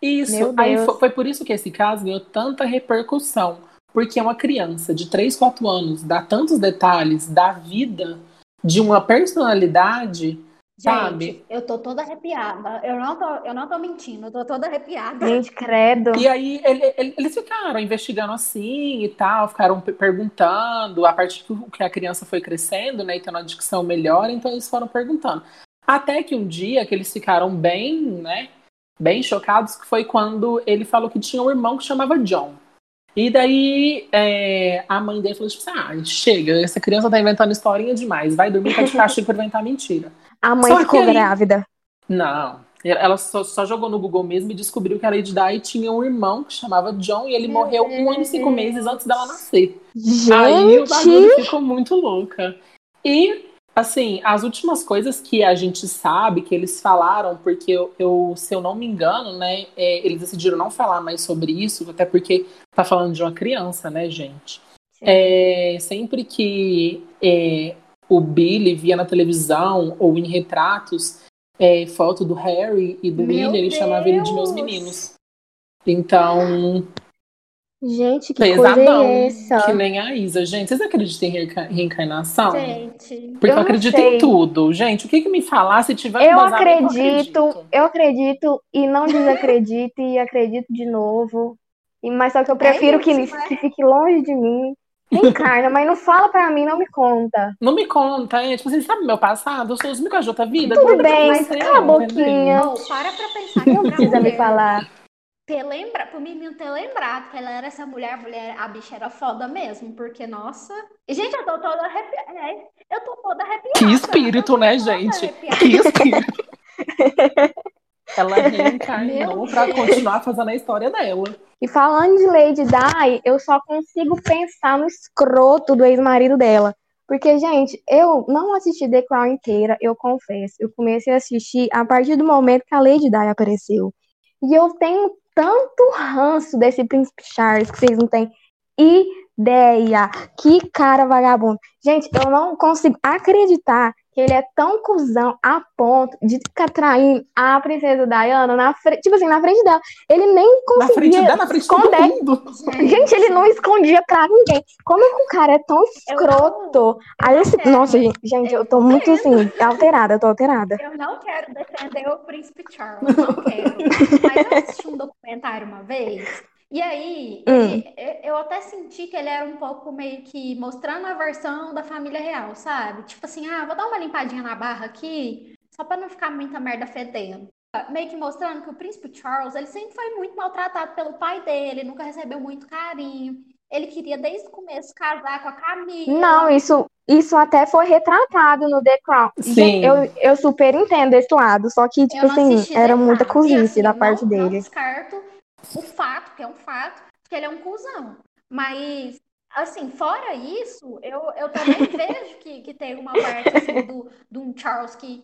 S2: Isso. Aí
S1: Deus.
S2: fo- foi, por isso que esse caso ganhou tanta repercussão. Porque uma criança de 3, 4 anos dá tantos detalhes da vida de uma personalidade, sabe?
S3: Gente, eu tô toda arrepiada. Eu não tô, eu não tô mentindo, eu tô toda arrepiada.
S1: Gente, credo.
S2: E aí ele- ele- eles ficaram investigando assim e tal, ficaram pe- perguntando, a partir que o- que a criança foi crescendo, né, e tendo uma dicção melhor, então eles foram perguntando. Até que um dia que eles ficaram bem, né, bem chocados, que foi quando ele falou que tinha um irmão que chamava John. E daí é, a mãe dele falou tipo assim, ah, chega, essa criança tá inventando historinha demais, vai dormir tá de castigo por inventar mentira.
S1: A mãe
S2: Só
S1: ficou
S2: aí-
S1: grávida.
S2: Não. Ela só, só jogou no Google mesmo e descobriu que a Lady Di tinha um irmão que chamava John e ele morreu um ano e cinco meses antes dela nascer.
S1: Gente,
S2: Aí o bagulho ficou muito louca. E Assim, as últimas coisas que a gente sabe que eles falaram, porque eu, eu se eu não me engano, né, é, eles decidiram não falar mais sobre isso, até porque tá falando de uma criança, né, gente? É, sempre que é, o Billy via na televisão ou em retratos é, foto do Harry e do
S3: Meu
S2: William, ele chamava ele de meus
S3: Deus!
S2: meninos. Então,
S1: Gente, que
S2: pesadão,
S1: coisa é essa?
S2: que nem a Isa. Gente, vocês acreditam em reenca- reencarnação?
S3: Gente,
S2: Porque eu,
S1: Eu não
S2: acredito
S1: sei.
S2: em tudo. Gente, o que que me falar se tiver
S1: Eu
S2: embasamento, eu
S1: acredito,
S2: acredito.
S1: eu acredito e não desacredito e acredito de novo. E, mas só que eu prefiro que,
S3: isso,
S1: ele-
S3: né?
S1: que fique longe de mim. Encarna, mas não fala pra mim, não me conta.
S2: Não me conta, é, tipo, você sabe meu passado? Eu sou os micos de outra vida.
S1: Tudo bem, cala a boquinha.
S3: oh, para pra pensar que
S1: Não precisa me falar.
S3: Ter lembra, pro menino ter lembrado que ela era essa mulher, a mulher, a bicha era foda mesmo, porque, nossa. Gente, eu tô toda arrepiada. É, eu tô toda arrepiada.
S2: Que espírito,
S3: Eu tô
S2: né, gente?
S3: arrepiada.
S2: Que (laughs) espírito. (laughs) Ela reencarnou pra continuar fazendo a história dela.
S1: E falando de Lady Di, eu só consigo pensar no escroto do ex-marido dela. Porque, gente, eu não assisti The Crown inteira, eu confesso. Eu comecei a assistir a partir do momento que a Lady Di apareceu. E eu tenho tanto ranço desse príncipe Charles que vocês não têm ideia. Que cara vagabundo. Gente, eu não consigo acreditar que ele é tão cuzão a ponto de ficar traindo a princesa Diana na frente, tipo assim, na frente dela. Ele nem
S2: Na frente
S1: conseguia
S2: dela, na frente
S1: esconder.
S2: mundo. (laughs)
S1: Gente, ele não escondia pra ninguém. Como que o cara é tão escroto? Aí esse...
S3: quero.
S1: Nossa, gente, gente, eu tô muito assim, alterada, eu tô alterada.
S3: Eu não quero defender o príncipe Charles, não quero. (laughs) Mas eu assisti um documentário uma vez, e aí
S1: Hum.
S3: eu até senti que ele era um pouco meio que mostrando a versão da família real, sabe? Tipo assim, ah, vou dar uma limpadinha na barra aqui, só pra não ficar muita merda fedendo. Meio que mostrando que o príncipe Charles, ele sempre foi muito maltratado pelo pai dele, nunca recebeu muito carinho. Ele queria desde o começo casar com a Camila.
S1: Não, isso, isso até foi retratado no The Crown.
S2: Sim.
S1: Eu, eu super entendo esse lado, só que, tipo
S3: não
S1: assim, era muita cozice
S3: assim,
S1: da parte
S3: não, Não
S1: dele.
S3: descarto o fato, que é um fato, que ele é um cuzão. Mas, assim, fora isso, eu, eu também (laughs) vejo que, que tem uma parte assim, do, de um Charles que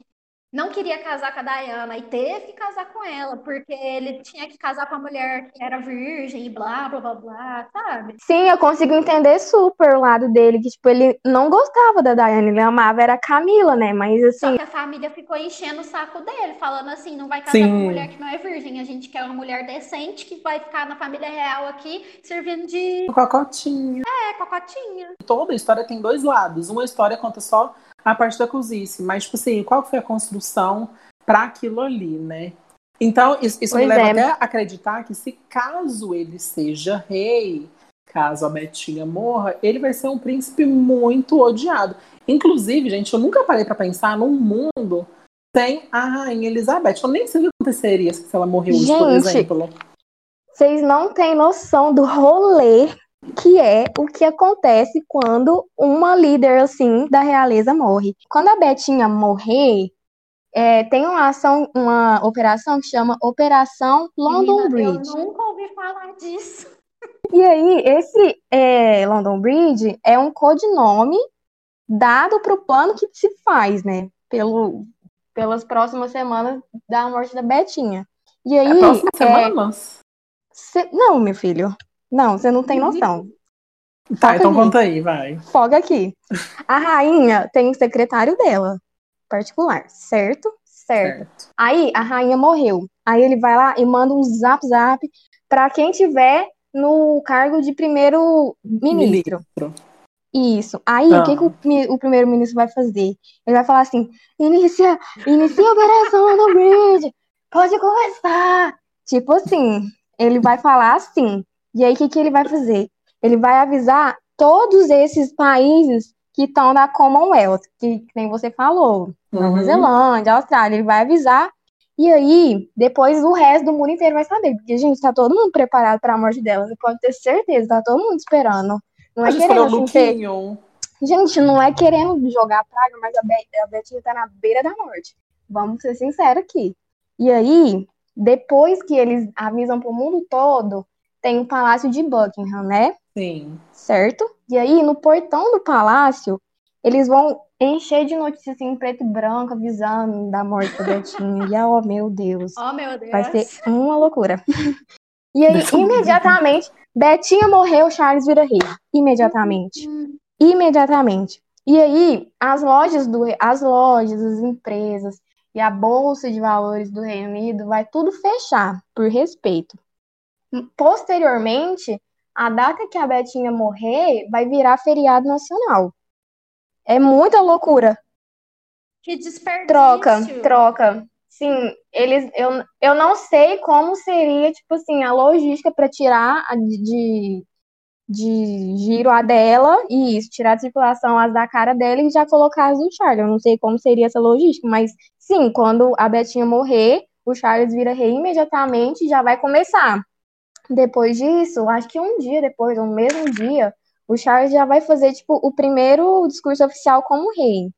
S3: não queria casar com a Diana e teve que casar com ela, porque ele tinha que casar com a mulher que era virgem e blá, blá, blá, blá, sabe?
S1: Sim, eu consigo entender super o lado dele, que, tipo, ele não gostava da Diana, ele amava era a Camila, né? Mas,
S3: Só
S1: assim,
S3: que a família ficou enchendo o saco dele, falando assim, não vai casar com
S2: Sim.
S3: uma mulher que não é virgem, a gente quer uma mulher decente que vai ficar na família real aqui, servindo de
S2: Cocotinha.
S3: é, cocotinha.
S2: Toda a história tem dois lados. Uma história conta só a parte da cozice, mas, tipo assim, qual foi a construção pra aquilo ali, né? Então, isso, isso me leva
S1: é.
S2: até a acreditar que se caso ele seja rei, caso a Betinha morra, ele vai ser um príncipe muito odiado. Inclusive, gente, eu nunca parei pra pensar num mundo sem a Rainha Elizabeth. Eu nem sei o que aconteceria se ela morreu hoje, por
S1: Gente,
S2: exemplo.
S1: Vocês não têm noção do rolê que é o que acontece quando uma líder assim da realeza morre. Quando a Betinha morrer, é, tem uma ação, uma operação que chama Operação London
S3: Menina,
S1: Bridge.
S3: Eu nunca ouvi falar disso.
S1: E aí, esse é, London Bridge é um codinome dado para o plano que se faz, né? Pelo, pelas próximas semanas da morte da Betinha. E aí,
S2: É a próxima
S1: é,
S2: semana?
S1: cê- não, meu filho. Não, você não tem noção.
S2: Tá,
S1: Foca
S2: então
S1: aqui.
S2: conta aí, vai.
S1: Folga aqui. A rainha tem um secretário dela, particular, certo? Certo.
S2: Certo.
S1: Aí a rainha morreu. Aí ele vai lá e manda um zap zap para quem tiver no cargo de primeiro ministro.
S2: Ministro.
S1: Isso. Aí
S2: Ah.
S1: o que, que o, o primeiro-ministro vai fazer? Ele vai falar assim: inicia, inicia a operação no bridge, pode começar. Tipo assim, ele vai falar assim. E aí o que, que ele vai fazer? Ele vai avisar todos esses países que estão na Commonwealth, que, que nem você falou, Nova
S2: Uhum.
S1: Zelândia, Austrália, ele vai avisar. E aí, depois o resto do mundo inteiro vai saber. Porque, gente, tá todo mundo preparado para a morte dela. Você pode ter certeza, tá todo mundo esperando. Não é querendo assim, ter. Gente, não é querendo jogar praga, mas a, Be a Betinha tá na beira da morte. Vamos ser sinceros aqui. E aí, depois que eles avisam pro mundo todo, tem o Palácio de Buckingham, né?
S2: Sim.
S1: Certo? E aí, no portão do palácio, eles vão encher de notícias assim, em preto e branco, avisando da morte da Betinha. E, oh, meu Deus.
S3: Oh, meu Deus.
S1: Vai ser uma loucura. E aí, imediatamente, Betinha morreu, Charles vira rei. Imediatamente.
S3: Hum,
S1: Imediatamente. E aí, as lojas do as lojas, as empresas e a bolsa de valores do Reino Unido vai tudo fechar por respeito. Posteriormente, a data que a Betinha morrer vai virar feriado nacional. É muita loucura.
S3: Que desperdício.
S1: Troca, troca. Sim, eles eu, eu não sei como seria, tipo assim, a logística para tirar a de, de giro a dela e isso, tirar a tripulação as da cara dela e já colocar as do Charles. Eu não sei como seria essa logística, mas sim, quando a Betinha morrer, o Charles vira rei imediatamente e já vai começar. Depois disso, acho que um dia depois, ou no mesmo dia, o Charles já vai fazer, tipo, o primeiro discurso oficial como rei.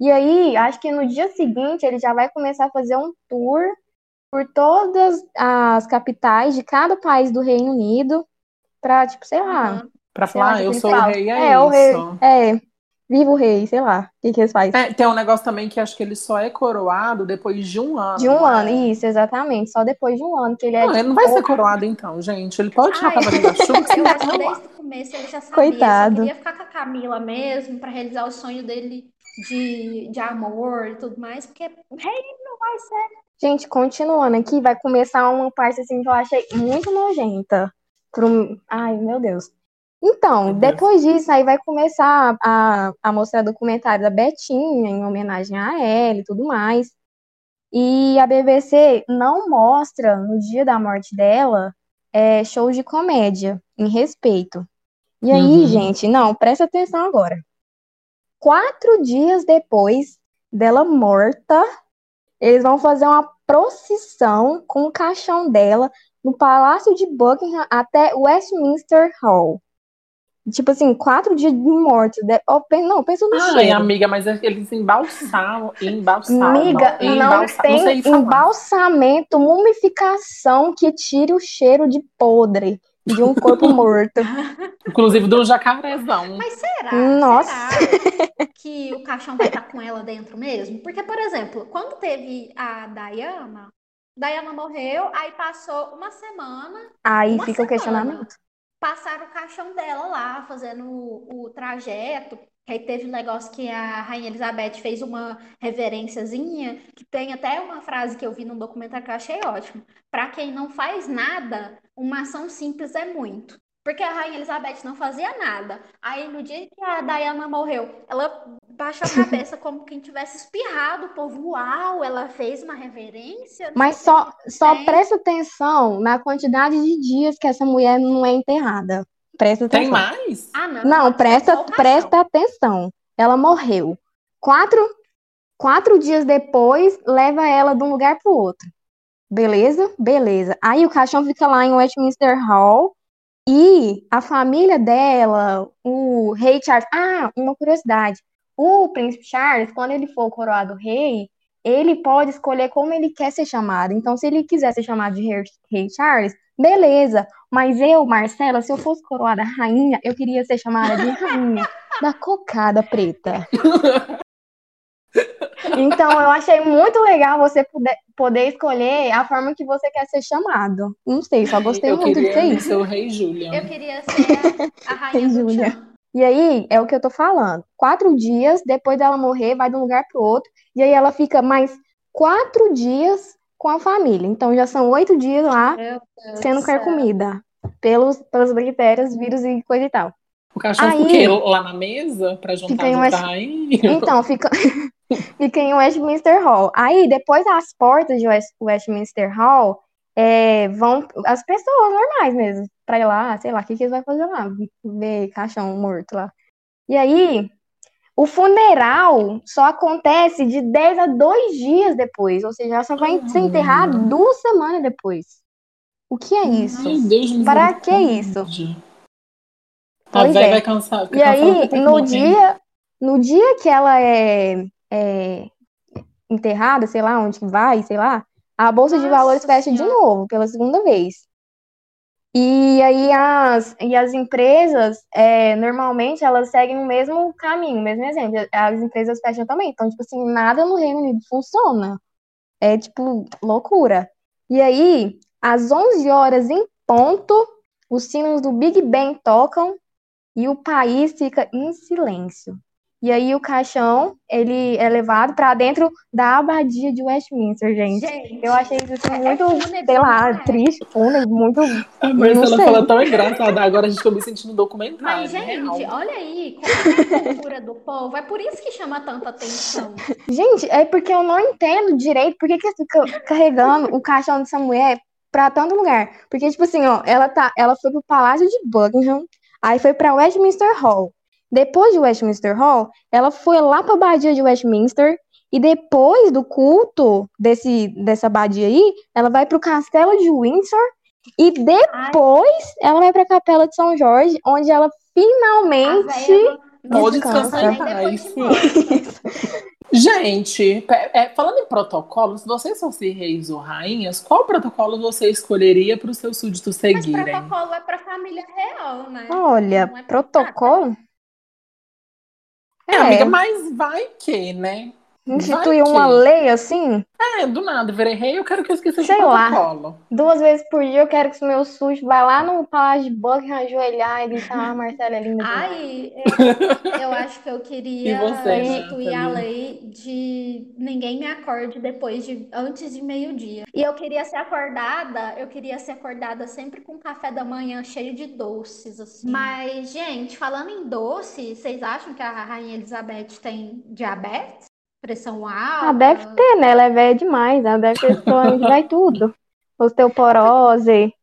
S1: E aí, acho que no dia seguinte, ele já vai começar a fazer um tour por todas as capitais de cada país do Reino Unido, pra, tipo, sei lá.
S3: Uhum.
S2: Pra falar, ah,
S1: tipo,
S2: eu
S1: ele
S2: sou o rei, é,
S1: É,
S2: isso.
S1: o rei. É, viva o rei, sei lá. O que que eles fazem?
S2: É, tem um negócio também que acho que ele só é coroado depois de um ano.
S1: De um
S2: não é?
S1: ano, isso, exatamente. Só depois de um ano que ele é
S2: Não, ele
S1: tipo,
S2: não vai ser coroado então, gente. Ele pode tirar a cavalinho da chuva
S3: Eu acho que desde o começo ele já sabia,
S1: Coitado.
S3: só queria ficar com a Camila mesmo, pra realizar o sonho dele de, de amor e tudo mais, porque rei não vai ser.
S1: Gente, continuando aqui, vai começar uma parte assim que eu achei muito nojenta. Pro... Ai, meu Deus. Então, depois disso, aí vai começar a, a mostrar documentário da Betinha, em homenagem a ela e tudo mais. E a BBC não mostra, no dia da morte dela, é, shows de comédia, em respeito. E aí,
S2: Uhum.
S1: gente, não, presta atenção agora. Quatro dias depois dela morta, eles vão fazer uma procissão com o caixão dela no Palácio de Buckingham até Westminster Hall. Tipo assim, quatro dias de morte. De... oh, pen- não, pensa no
S2: Ai,
S1: cheiro.
S2: amiga, mas é eles embalsamam, embalsamam,
S1: Amiga, não
S2: embalsa-
S1: tem
S2: sei falar.
S1: embalsamento, mumificação que tire o cheiro de podre de um corpo (laughs) morto.
S2: Inclusive do jacarezão.
S3: Mas será?
S1: Nossa.
S3: Será que o caixão vai estar com ela dentro mesmo? Porque, por exemplo, quando teve a Diana, Diana morreu, aí passou uma semana,
S1: Aí
S3: Uma
S1: fica o
S3: semana.
S1: questionamento.
S3: Passaram o caixão dela lá, fazendo o, o trajeto. Aí teve um negócio que a Rainha Elizabeth fez uma reverênciazinha, que tem até uma frase que eu vi num documentário que eu achei ótimo. Para quem não faz nada, uma ação simples é muito. Porque a Rainha Elizabeth não fazia nada. Aí no dia que a Diana morreu, ela baixou a (laughs) cabeça como quem tivesse espirrado. O povo, uau, ela fez uma reverência.
S1: Mas só, só
S3: tem.
S1: presta atenção na quantidade de dias que essa mulher não é enterrada. Presta
S2: Tem
S1: atenção.
S2: mais?
S3: Ah, não.
S1: Não, presta, presta atenção. Ela morreu. Quatro, quatro dias depois, leva ela de um lugar pro outro. Beleza? Beleza. Aí o caixão fica lá em Westminster Hall e a família dela, o rei Charles. Ah, uma curiosidade. O príncipe Charles, quando ele for coroado rei, ele pode escolher como ele quer ser chamado. Então, se ele quiser ser chamado de rei, Charles, beleza. Mas eu, Marcela, se eu fosse coroada rainha, eu queria ser chamada de rainha (laughs) da cocada preta. (laughs) Então, eu achei muito legal você poder, poder escolher a forma que você quer ser chamado. Não sei, só gostei
S2: eu
S1: muito de ser
S2: queria
S1: isso.
S2: ser o rei Julian.
S3: Eu queria ser a, a rainha
S1: Júlia. E aí, é o que eu tô falando. Quatro dias depois dela morrer, vai de um lugar pro outro. E aí ela fica mais quatro dias com a família. Então já são oito dias lá sendo carcomida pelos, pelas bactérias, vírus e coisa e tal.
S2: O cachorro
S1: Aí-
S2: quê? lá na mesa pra juntar
S1: Fica
S2: rainha?
S1: Então, fica, (laughs) fica em Westminster Hall. Aí, depois das portas de West- Westminster Hall, é, vão as pessoas normais mesmo, pra ir lá, sei lá, o que, que eles vão fazer lá? Ver caixão morto lá. E aí, o funeral só acontece de 10 a 2 dias depois, ou seja, ela só vai ser enterrada duas semanas depois. O que é isso? Para que isso?
S2: misericórdia. A
S1: Pois
S2: véia
S1: é.
S2: vai cansar.
S1: E aí, no dia, no dia que ela é, é enterrada, sei lá onde vai, sei lá, a Bolsa de
S3: Nossa
S1: Valores fecha de novo, pela segunda vez. E aí as, e as empresas, é, normalmente, elas seguem o mesmo caminho, o mesmo exemplo. As empresas fecham também. Então, tipo assim, nada no Reino Unido funciona. É, tipo, loucura. E aí, às 11 horas em ponto, os sinos do Big Ben tocam e o país fica em silêncio. E aí o caixão, ele é levado para dentro da abadia de Westminster, gente. gente eu achei isso assim, é muito, é sei lá, né? triste, fúnebre, muito...
S2: A Marcela fala tão engraçada, agora a gente tá me sentindo documentário.
S3: Mas, gente, real. olha aí, como é a cultura do povo, é por isso que chama tanta atenção.
S1: Gente, é porque eu não entendo direito por que que fica carregando o caixão dessa mulher para tanto lugar. Porque, tipo assim, ó, ela, tá, ela foi pro Palácio de Buckingham, aí foi para Westminster Hall. Depois de Westminster Hall, ela foi lá para a Abadia de Westminster e depois do culto desse, dessa abadia aí, ela vai para o Castelo de Windsor e depois Ai. ela vai para a Capela de São Jorge, onde ela finalmente
S2: pode descansar em paz. Gente, é, falando em protocolos, se vocês fossem reis ou rainhas, qual protocolo você escolheria para os seus súditos seguirem?
S3: Mas protocolo é para a família real, né?
S1: Olha, é protocolo?
S2: É, amiga, mas vai que, né?
S1: Instituir uma lei assim?
S2: É, do nada, virei rei, eu quero que eu esqueça Sei de protocolo. Lá.
S1: Duas vezes por dia eu quero que os meus sujos vá lá no Palácio de Buckingham ajoelhar e gritar, ah, Marcela é linda.
S3: Ai, eu, (laughs) eu, acho que eu queria
S2: você,
S3: instituir né, a lei de ninguém me acorde depois de antes de meio-dia. E eu queria ser acordada, eu queria ser acordada sempre com café da manhã cheio de doces, assim. Mas, gente, falando em doce, vocês acham que a Rainha Elizabeth tem diabetes? Pressão alta?
S1: Ah, deve ter, né? Ela é velha demais. Ela deve ter onde vai tudo. Osteoporose.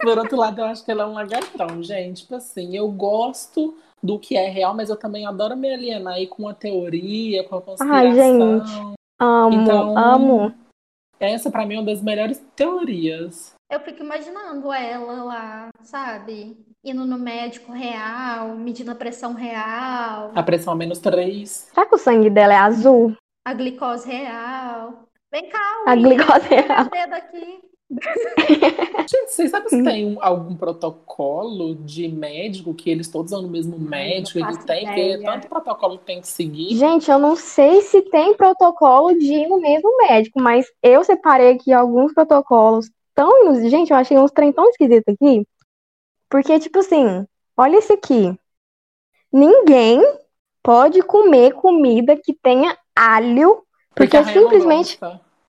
S2: Por outro lado, eu acho que ela é um lagartão, gente. Tipo assim, eu gosto do que é real, mas eu também adoro me alienar aí com a teoria, com a conspiração. Ai, gente.
S1: Amo, então, amo.
S2: Essa, para mim, é uma das melhores teorias.
S3: Eu fico imaginando ela lá, sabe? indo no médico real, medindo a pressão real.
S2: A pressão a menos 3.
S1: Será que o sangue dela é azul?
S3: A glicose real. Vem cá,
S1: A glicose real.
S3: dedo aqui. (laughs)
S2: Gente, vocês sabem se tem um, algum protocolo de médico que eles todos são no mesmo médico? Ele tem, porque tanto protocolo que tem que seguir.
S1: Gente, eu não sei se tem protocolo de ir no mesmo médico, mas eu separei aqui alguns protocolos tão. Gente, eu achei uns trem tão esquisitos aqui. Porque, tipo assim, olha isso aqui. Ninguém pode comer comida que tenha alho, porque, porque simplesmente.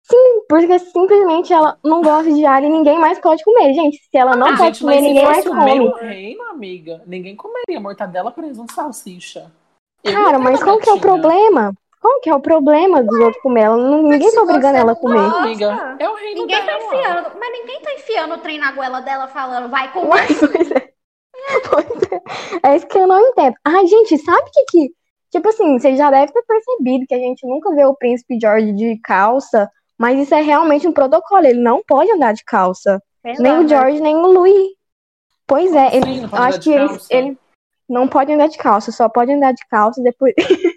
S1: Sim, porque simplesmente ela não gosta de alho e ninguém mais pode comer. Gente, se ela não ah, pode gente, comer, ninguém mais come.
S2: o reino, amiga, ninguém comeria mortadela, presunto, salsicha.
S1: Eu Cara, mas qual que é o problema? Qual que é o problema dos outros comer? Ela, não, ninguém tá obrigando ela a comer.
S2: amiga, é o reino
S3: ninguém
S2: tá
S3: dela. Tá enfiando, mas ninguém tá enfiando o trem na goela dela falando, vai comer.
S1: Pois é. Pois é. é isso que eu não entendo. Ai, gente, sabe o que que... Tipo assim, vocês já devem ter percebido que a gente nunca vê o príncipe George de calça, mas isso é realmente um protocolo. Ele não pode andar de calça. É nem o George, nem o Louis. Pois é, ele, acho que ele, ele não pode andar de calça, só pode andar de calça depois. (laughs)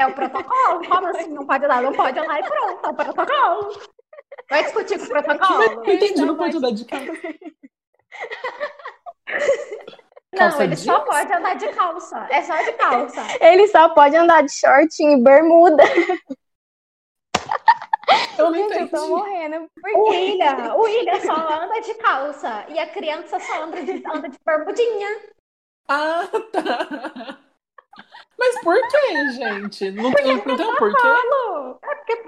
S3: É o protocolo. (laughs) Como assim? Não pode andar, não pode andar e pronto. É o protocolo. Vai discutir com o protocolo.
S2: Entendi, não pode andar de calça. (laughs)
S3: Não, ele só pode andar de calça. É só de calça. (laughs)
S1: Ele só pode andar de shortinho e bermuda.
S2: Eu não Gente, entendi.
S1: eu tô morrendo.
S3: O William, o William só anda de calça. E a criança só anda de, anda de bermudinha.
S2: Ah, tá. Mas por que, gente? Não, porque não, não tem um porquê?
S3: É porque é.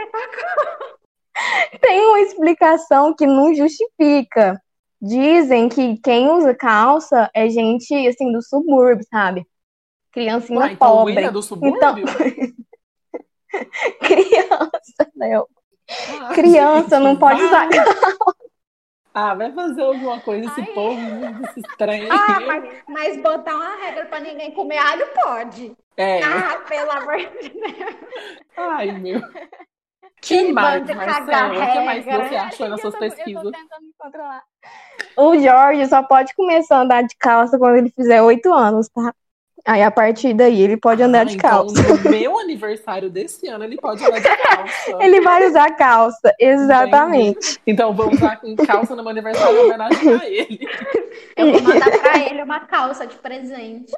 S3: (laughs)
S1: Tem uma explicação que não justifica. Dizem que quem usa calça é gente, assim, do subúrbio, sabe? Criancinha Ué, então pobre.
S2: Então, do subúrbio? Então... (laughs)
S1: Criança, Léo. Ah, Criança gente, não pode usar calça.
S2: Ah, vai fazer alguma coisa esse Ai. povo, esses trem.
S3: Ah, mas, mas, botar uma regra pra ninguém comer alho pode.
S2: É.
S3: Ah, pelo amor de Deus.
S2: Ai, meu. (laughs) Que, que mais, Marcelo? O que mais você achou nas suas pesquisas? Eu tô tentando me controlar.
S1: O Jorge só pode começar a andar de calça quando ele fizer oito anos, tá? Aí a partir daí ele pode andar
S2: Ah,
S1: de
S2: então,
S1: calça.
S2: no (laughs) meu aniversário desse ano, ele pode andar de calça.
S1: Ele vai usar calça, exatamente.
S2: Então eu vou usar com calça no meu aniversário em homenagem a ele. (laughs)
S3: Eu vou mandar pra ele uma calça de presente.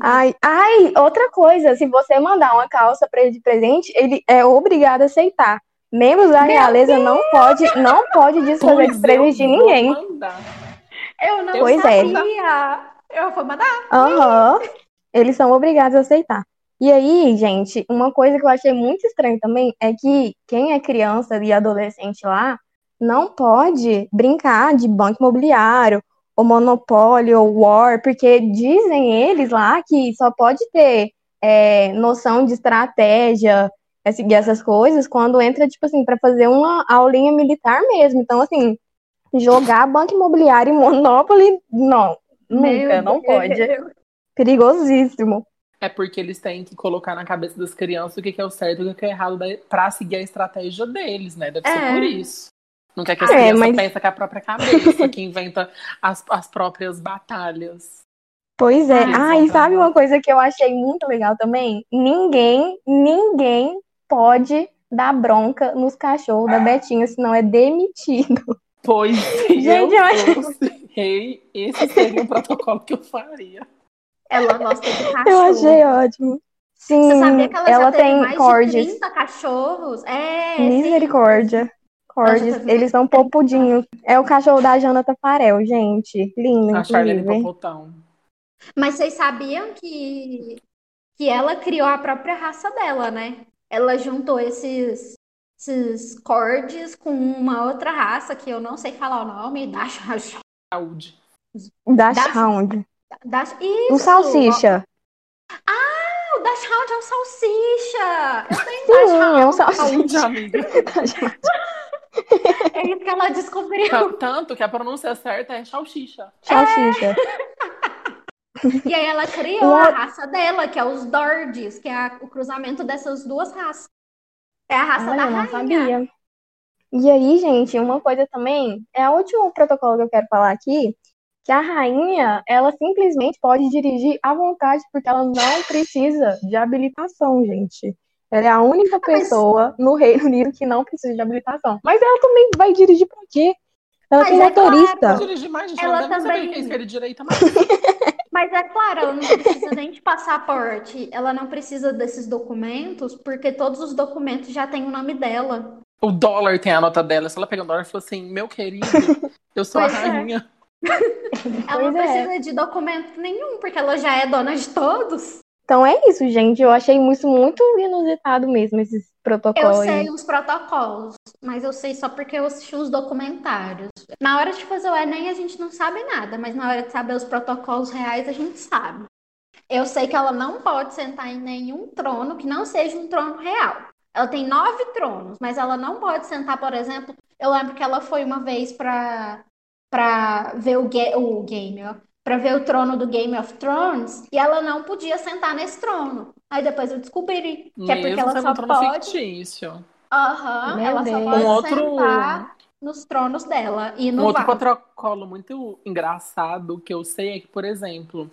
S1: Ai, ai, outra coisa, se você mandar uma calça pra ele de presente, ele é obrigado a aceitar. Membros da
S3: Meu
S1: realeza não pode, não pode desfazer
S2: Pois
S1: de presente de ninguém.
S2: mandar.
S3: Eu não
S1: Pois é.
S3: Eu vou mandar.
S1: Aham. Eles são obrigados a aceitar. E aí, gente, uma coisa que eu achei muito estranho também é que quem é criança e adolescente lá não pode brincar de banco imobiliário, ou monopólio, ou war, porque dizem eles lá que só pode ter é, noção de estratégia, seguir essas coisas, quando entra, tipo assim, para fazer uma aulinha militar mesmo. Então, assim, jogar banco imobiliário e Monopoly, não, nunca,
S3: Meu
S1: não
S3: Deus.
S1: pode. Perigosíssimo.
S2: É porque eles têm que colocar na cabeça das crianças o que que é o certo e o que é o errado pra seguir a estratégia deles, né? Deve ser
S3: É.
S2: por isso. Não quer que as
S1: É,
S2: crianças
S1: mas-
S2: pensem com a própria cabeça, que inventa as, as próprias batalhas.
S1: Pois é.
S2: Ah,
S1: Ah, e sabe uma coisa que eu achei muito legal também? Ninguém, ninguém pode dar bronca nos cachorros da Betinha, senão é demitido.
S2: Pois (laughs)
S1: Gente,
S2: eu
S1: eu
S2: fosse rei, esse seria um protocolo que eu faria.
S3: Ela gosta de (laughs) cachorro.
S1: Eu achei ótimo. Sim,
S3: Você sabia que ela,
S1: ela tem
S3: mais de
S1: cordes.
S3: 30 cachorros? É, sim.
S1: Misericórdia. Cordes, eles são popudinhos. É o cachorro da Jana Tafarel, gente. Lindo,
S2: A Charlene. Popotão.
S3: Mas vocês sabiam que, que ela criou a própria raça dela, né? Ela juntou esses, esses cordes com uma outra raça que eu não sei falar o nome, Dash, (laughs)
S2: Saúde.
S1: Dash
S3: Dash-
S1: Hound.
S3: Dash,
S1: Um
S3: isso!
S1: salsicha.
S3: Ah, o Dash Hound é um salsicha! Eu tenho
S1: Sim,
S3: Dash
S1: é um
S3: Hound.
S1: salsicha.
S2: Amiga. (laughs)
S3: É isso que ela descobriu.
S2: Tanto que a pronúncia certa é salsicha. (laughs)
S1: Salsicha. (laughs)
S3: E aí ela criou a raça dela, que é os Dordes, que é o cruzamento dessas duas raças. É a raça
S1: Olha,
S3: da
S1: eu não
S3: rainha.
S1: sabia. E aí, gente, uma coisa também, é o último protocolo que eu quero falar aqui, que a rainha, ela simplesmente pode dirigir à vontade, porque ela não precisa de habilitação, gente. Ela é a única
S3: Ah, mas-
S1: pessoa no Reino Unido que não precisa de habilitação. Mas ela também vai dirigir pra quê? Ela
S3: Mas
S1: tem
S3: é
S1: motorista.
S3: claro.
S2: Dirigir mais.
S3: Ela
S2: saber
S3: também-
S2: direita, mas (laughs)
S3: Mas é claro, ela não precisa nem de passaporte, ela não precisa desses documentos, porque todos os documentos já têm o nome dela.
S2: O dólar tem a nota dela. Se ela pegar o dólar e falar assim, meu querido, eu sou a
S3: Pois é.
S2: rainha. (laughs)
S3: Ela não
S1: é.
S3: precisa de documento nenhum, porque ela já é dona de todos.
S1: Então é isso, gente. Eu achei isso muito inusitado mesmo, esses
S3: Eu
S1: protocolos. aí.
S3: sei os protocolos, mas eu sei só porque eu assisti os documentários. Na hora de fazer o Enem, a gente não sabe nada, mas na hora de saber os protocolos reais, a gente sabe. Eu sei que ela não pode sentar em nenhum trono que não seja um trono real. Ela tem nove tronos, mas ela não pode sentar, por exemplo. Eu lembro que ela foi uma vez para para ver o, ga- o game, ó, para ver o trono do Game of Thrones e ela não podia sentar nesse trono. Aí depois eu descobri que é porque
S2: Mesmo
S3: ela só
S2: um trono
S3: pode
S2: fictício.
S3: Aham,
S1: Meu
S3: ela só
S1: Deus.
S3: pode
S2: Um outro-
S3: sentar nos tronos dela e
S2: Um
S3: no
S2: outro
S3: vaso.
S2: protocolo muito engraçado que eu sei é que, por exemplo,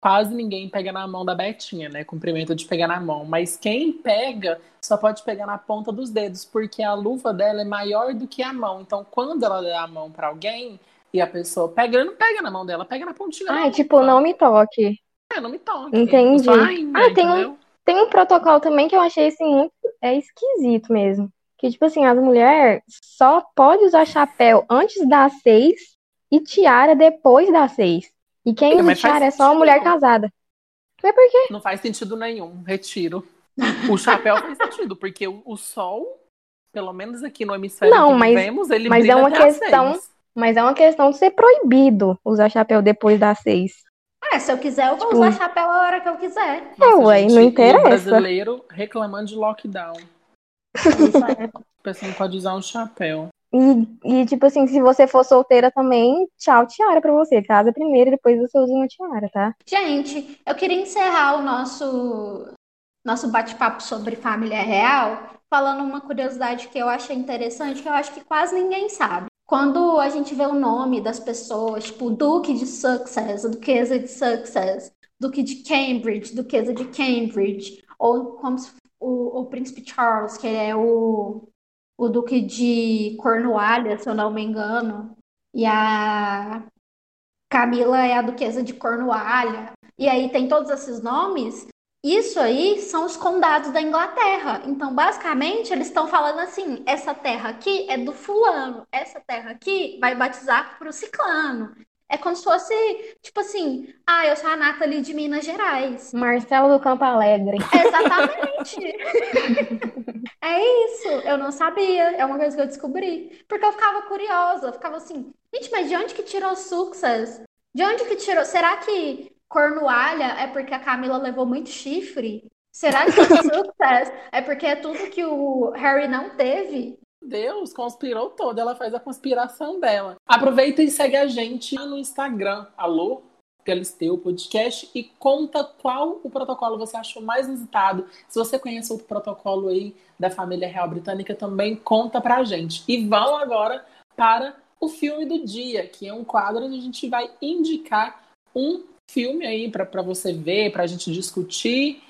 S2: quase ninguém pega na mão da Betinha, né? Cumprimento de pegar na mão. Mas quem pega só pode pegar na ponta dos dedos, porque a luva dela é maior do que a mão. Então, quando ela dá a mão pra alguém e a pessoa pega, não pega na mão dela, pega na pontinha luva.
S1: tipo, não me toque.
S2: É, não me toque.
S1: Entendi.
S2: Eu sou a rainha,
S1: Ah, tem um-? Tem um protocolo também que eu achei assim muito é esquisito mesmo. Que, tipo assim, as mulheres só podem usar chapéu antes das seis e tiara depois das seis. E quem tiara é só uma mulher casada. Mas por quê?
S2: Não faz sentido nenhum. Retiro. O chapéu faz sentido, porque o, o sol, pelo menos aqui no hemisfério
S1: Não,
S2: que
S1: mas-
S2: vivemos, ele
S1: mas é uma questão-
S2: seis.
S1: Mas é uma questão de ser proibido usar chapéu depois das seis.
S3: É, se eu quiser, eu vou
S1: Tipo-
S3: usar chapéu a hora que eu quiser.
S1: É, ué, não
S2: e o
S1: interessa.
S2: brasileiro reclamando de lockdown.
S3: É.
S2: A pessoa não pode usar um chapéu.
S1: E, e, tipo assim, se você for solteira também, tchau, tiara pra você. Casa primeiro depois você usa uma tiara, tá?
S3: Gente, eu queria encerrar o nosso, nosso bate-papo sobre família real falando uma curiosidade que eu achei interessante, que eu acho que quase ninguém sabe. Quando a gente vê o nome das pessoas, tipo Duque de Success, Duquesa de Success, Duque de Cambridge, Duquesa de Cambridge, ou como o, o Príncipe Charles, que é o, o Duque de Cornualha, se eu não me engano, e a Camila é a Duquesa de Cornualha. E aí tem todos esses nomes. Isso aí são os condados da Inglaterra. Então, basicamente, eles estão falando assim: essa terra aqui é do fulano, essa terra aqui vai batizar para o ciclano. É como se fosse, tipo assim, ah, eu sou a Nathalie de Minas Gerais.
S1: Marcelo do Campo Alegre. (laughs)
S3: Exatamente. (laughs) é isso. Eu não sabia. É uma coisa que eu descobri. Porque eu ficava curiosa. Eu ficava assim, gente, mas de onde que tirou success? De onde que tirou? Será que cornualha é porque a Camila levou muito chifre? Será que (laughs) success é porque é tudo que o Harry não teve?
S2: Deus, conspirou toda. Ela faz a conspiração dela. Aproveita e segue a gente no Instagram. Alô? Galisteu Podcast e conta qual o protocolo você achou mais visitado. Se você conhece outro protocolo aí da família real britânica, também conta pra gente. E vão agora para o filme do dia, que é um quadro onde a gente vai indicar um filme aí para você ver, pra gente discutir.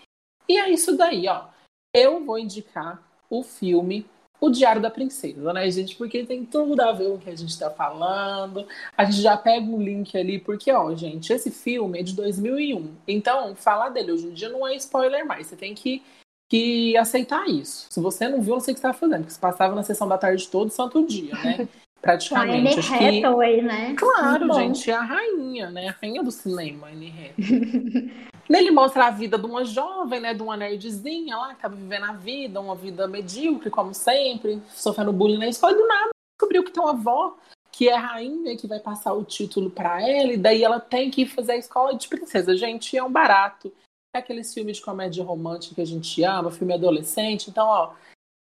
S2: E é isso daí, ó. Eu vou indicar o filme o Diário da Princesa, né, gente? Porque tem tudo a ver com o que a gente tá falando. A gente já pega o um link ali, porque, ó, gente, esse filme é de 2001. Então, falar dele hoje em dia não é spoiler mais. Você tem que, que aceitar isso. Se você não viu, não sei o que você tá fazendo, porque você passava na sessão da tarde todo santo dia, né? (laughs) Praticamente.
S3: A Anne Hathaway, né?
S2: Claro, gente, é a rainha, né? A rainha do cinema, Anne Hathaway. (laughs) Nele mostra a vida de uma jovem, né? De uma nerdzinha lá, que tava vivendo a vida, uma vida medíocre, como sempre, sofrendo bullying na escola, e do nada descobriu que tem uma avó que é rainha, que vai passar o título para ela, e daí ela tem que fazer a escola de princesa. Gente, é um barato. É aquele filme de comédia romântica que a gente ama, filme adolescente. Então, ó,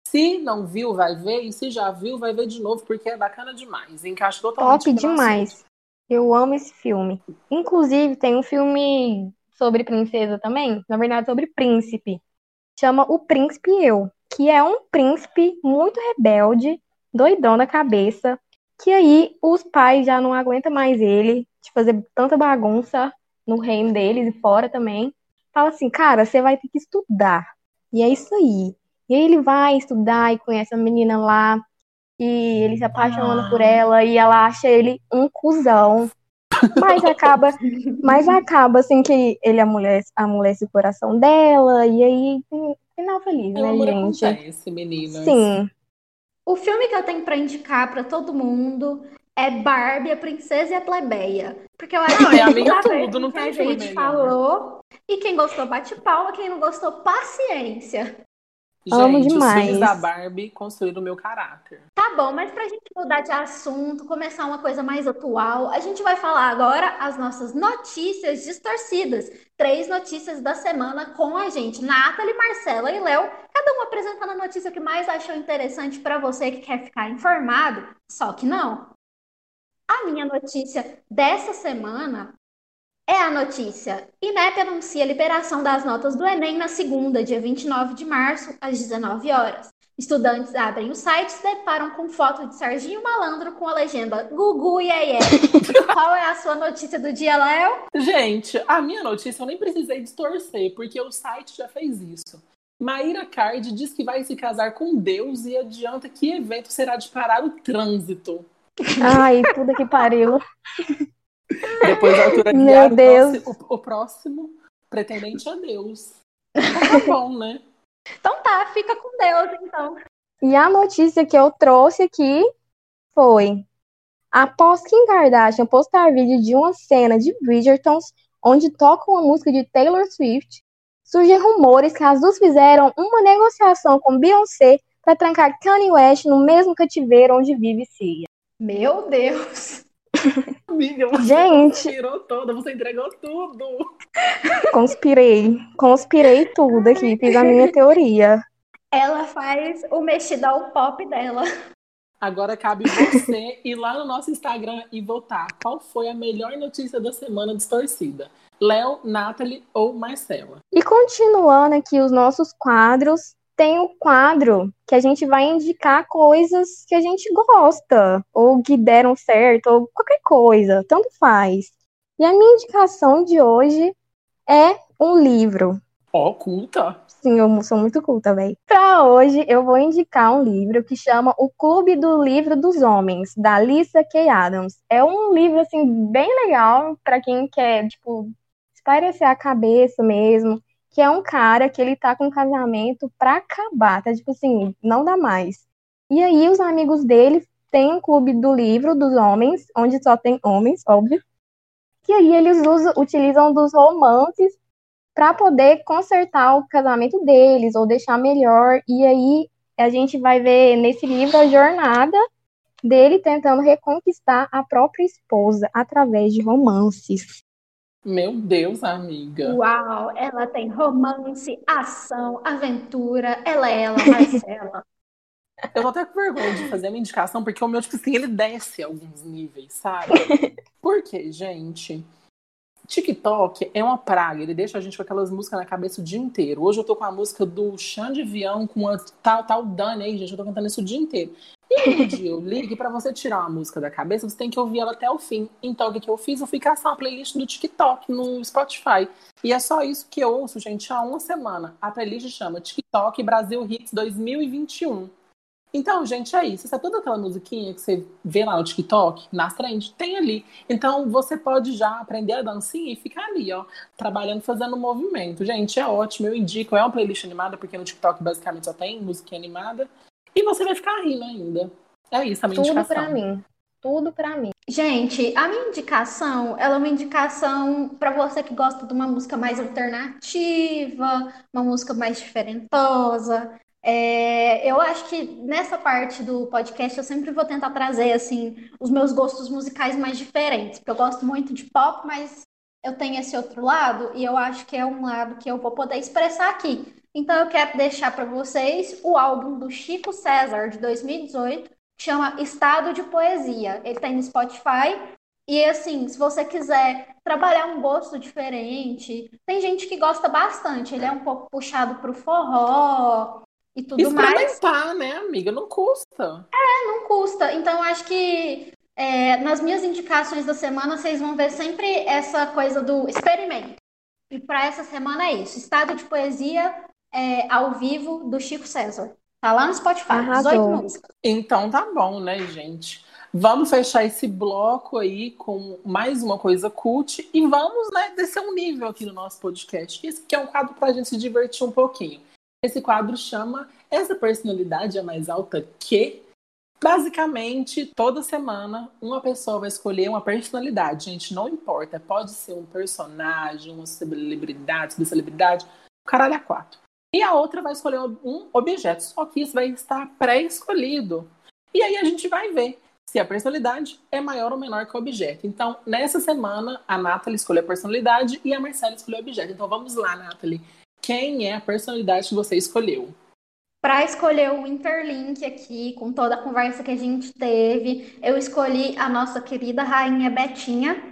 S2: se não viu, vai ver, e se já viu, vai ver de novo, porque é bacana demais. Encaixa totalmente.
S1: Top demais. Eu amo esse filme. Inclusive, tem um filme sobre princesa também, na verdade sobre príncipe. Chama O Príncipe Eu, que é um príncipe muito rebelde, doidão da cabeça, que aí os pais já não aguentam mais ele de fazer tanta bagunça no reino deles e fora também. Fala assim, cara, você vai ter que estudar. E é isso aí. E aí ele vai estudar e conhece a menina lá, e ele se apaixona ah. por ela, e ela acha ele um cuzão. Mas acaba, mas acaba assim que ele amolece, amolece o coração dela, e aí final feliz, né, gente?
S2: Acontece, meninas.
S1: Sim.
S3: O filme que eu tenho para indicar para todo mundo é Barbie, a Princesa e a Plebeia. Porque eu acho
S2: não, que é amiga tudo, não
S3: tem a gente falou. E quem gostou, bate palma. Quem não gostou, paciência.
S1: Amo
S2: gente,
S1: demais.
S2: os filmes da Barbie construíram o meu caráter.
S3: Tá bom, mas pra gente mudar de assunto, começar uma coisa mais atual, a gente vai falar agora as nossas notícias distorcidas. Três notícias da semana com a gente, Nathalie, Marcela e Léo, cada um apresentando a notícia que mais achou interessante para você que quer ficar informado, só que não. A minha notícia dessa semana é a notícia. INEP anuncia a liberação das notas do Enem na segunda, dia 29 de março, às 19 horas. Estudantes abrem o site e se deparam com foto de Serginho Malandro com a legenda Gugu e Aie. (laughs) Qual é a sua notícia do dia, Léo?
S2: Gente, a minha notícia eu nem precisei distorcer, porque o site já fez isso. Maíra Card diz que vai se casar com Deus e adianta que evento será de parar o trânsito.
S1: Ai, puta que pariu. (laughs) (laughs)
S2: Depois a altura
S1: Meu Deus.
S2: O, próximo, o próximo pretendente a Deus. Então tá bom, né?
S3: Então tá, fica com Deus, então.
S1: E a notícia que eu trouxe aqui foi: após Kim Kardashian postar vídeo de uma cena de Bridgertons onde toca uma música de Taylor Swift, surgem rumores que as duas fizeram uma negociação com Beyoncé para trancar Kanye West no mesmo cativeiro onde vive Cia.
S3: Meu Deus! (laughs)
S2: Amiga, você
S1: Gente.
S2: toda, você entregou tudo.
S1: Conspirei. Conspirei tudo aqui, fiz a minha teoria.
S3: Ela faz o mexidão pop dela.
S2: Agora cabe você (laughs) ir lá no nosso Instagram e votar. Qual foi a melhor notícia da semana distorcida? Léo, Nathalie ou Marcela?
S1: E continuando aqui os nossos quadros, tem o quadro que a gente vai indicar coisas que a gente gosta, ou que deram certo, ou qualquer coisa, tanto faz. E a minha indicação de hoje é um livro.
S2: Ó, oh, culta.
S1: Sim, eu sou muito culta, velho. Pra hoje, eu vou indicar um livro que chama O Clube do Livro dos Homens, da Lisa K. Adams. É um livro, assim, bem legal para quem quer, tipo, espairecer a cabeça mesmo. Que é um cara que ele tá com um casamento pra acabar, tá? Tipo assim, não dá mais. E aí, os amigos dele têm um clube do livro dos homens, onde só tem homens, óbvio. E aí, eles usam, utilizam dos romances para poder consertar o casamento deles ou deixar melhor. E aí a gente vai ver nesse livro a jornada dele tentando reconquistar a própria esposa através de romances.
S2: Meu Deus, amiga.
S3: Uau, ela tem romance, ação, aventura. Ela é ela, mas (laughs) ela.
S2: Eu tô até com vergonha de fazer uma indicação, porque o meu, tipo assim, ele desce alguns níveis, sabe? (laughs) Por quê, gente? TikTok é uma praga, ele deixa a gente com aquelas músicas na cabeça o dia inteiro. Hoje eu tô com a música do Xande Vião com a tal, tal Dani aí, gente, eu tô cantando isso o dia inteiro. E um dia eu (laughs) li que pra você tirar uma música da cabeça, você tem que ouvir ela até o fim. Então o que, que eu fiz? Eu fui caçar uma playlist do TikTok no Spotify. E é só isso que eu ouço, gente, há uma semana. A playlist chama TikTok Brasil Hits 2021. Então, gente, é isso. Essa toda aquela musiquinha que você vê lá no TikTok, nas trends, tem ali. Então, você pode já aprender a dancinha e ficar ali, ó, trabalhando, fazendo movimento. Gente, é ótimo. Eu indico. É uma playlist animada, porque no TikTok basicamente só tem música animada. E você vai ficar rindo ainda. É isso a minha
S1: Tudo
S2: indicação.
S1: pra mim. Tudo pra mim.
S3: Gente, a minha indicação, ela é uma indicação para você que gosta de uma música mais alternativa, uma música mais diferentosa. É, eu acho que nessa parte do podcast eu sempre vou tentar trazer assim os meus gostos musicais mais diferentes, porque eu gosto muito de pop, mas eu tenho esse outro lado e eu acho que é um lado que eu vou poder expressar aqui. Então eu quero deixar para vocês o álbum do Chico César de 2018, que chama Estado de Poesia. Ele tem no Spotify e assim, se você quiser trabalhar um gosto diferente, tem gente que gosta bastante. Ele é um pouco puxado para o forró, e tudo
S2: Experimentar,
S3: mais.
S2: né, amiga? Não custa.
S3: É, não custa. Então, acho que é, nas minhas indicações da semana, vocês vão ver sempre essa coisa do experimento. E para essa semana é isso: Estado de Poesia é, ao vivo do Chico César. Tá lá no Spotify, Arrasou. 18 músicas.
S2: Então tá bom, né, gente? Vamos fechar esse bloco aí com mais uma coisa cult e vamos, né, descer um nível aqui no nosso podcast. Esse aqui é um quadro para a gente se divertir um pouquinho. Esse quadro chama Essa Personalidade é Mais Alta Que? Basicamente, toda semana, uma pessoa vai escolher uma personalidade. Gente, não importa. Pode ser um personagem, uma celebridade, subcelebridade, caralho a quatro. E a outra vai escolher um objeto. Só que isso vai estar pré-escolhido. E aí a gente vai ver se a personalidade é maior ou menor que o objeto. Então, nessa semana, a Nathalie escolheu a personalidade e a Marcela escolheu o objeto. Então, vamos lá, Nathalie quem é a personalidade que você escolheu?
S3: Para escolher o Interlink aqui, com toda a conversa que a gente teve, eu escolhi a nossa querida rainha Betinha.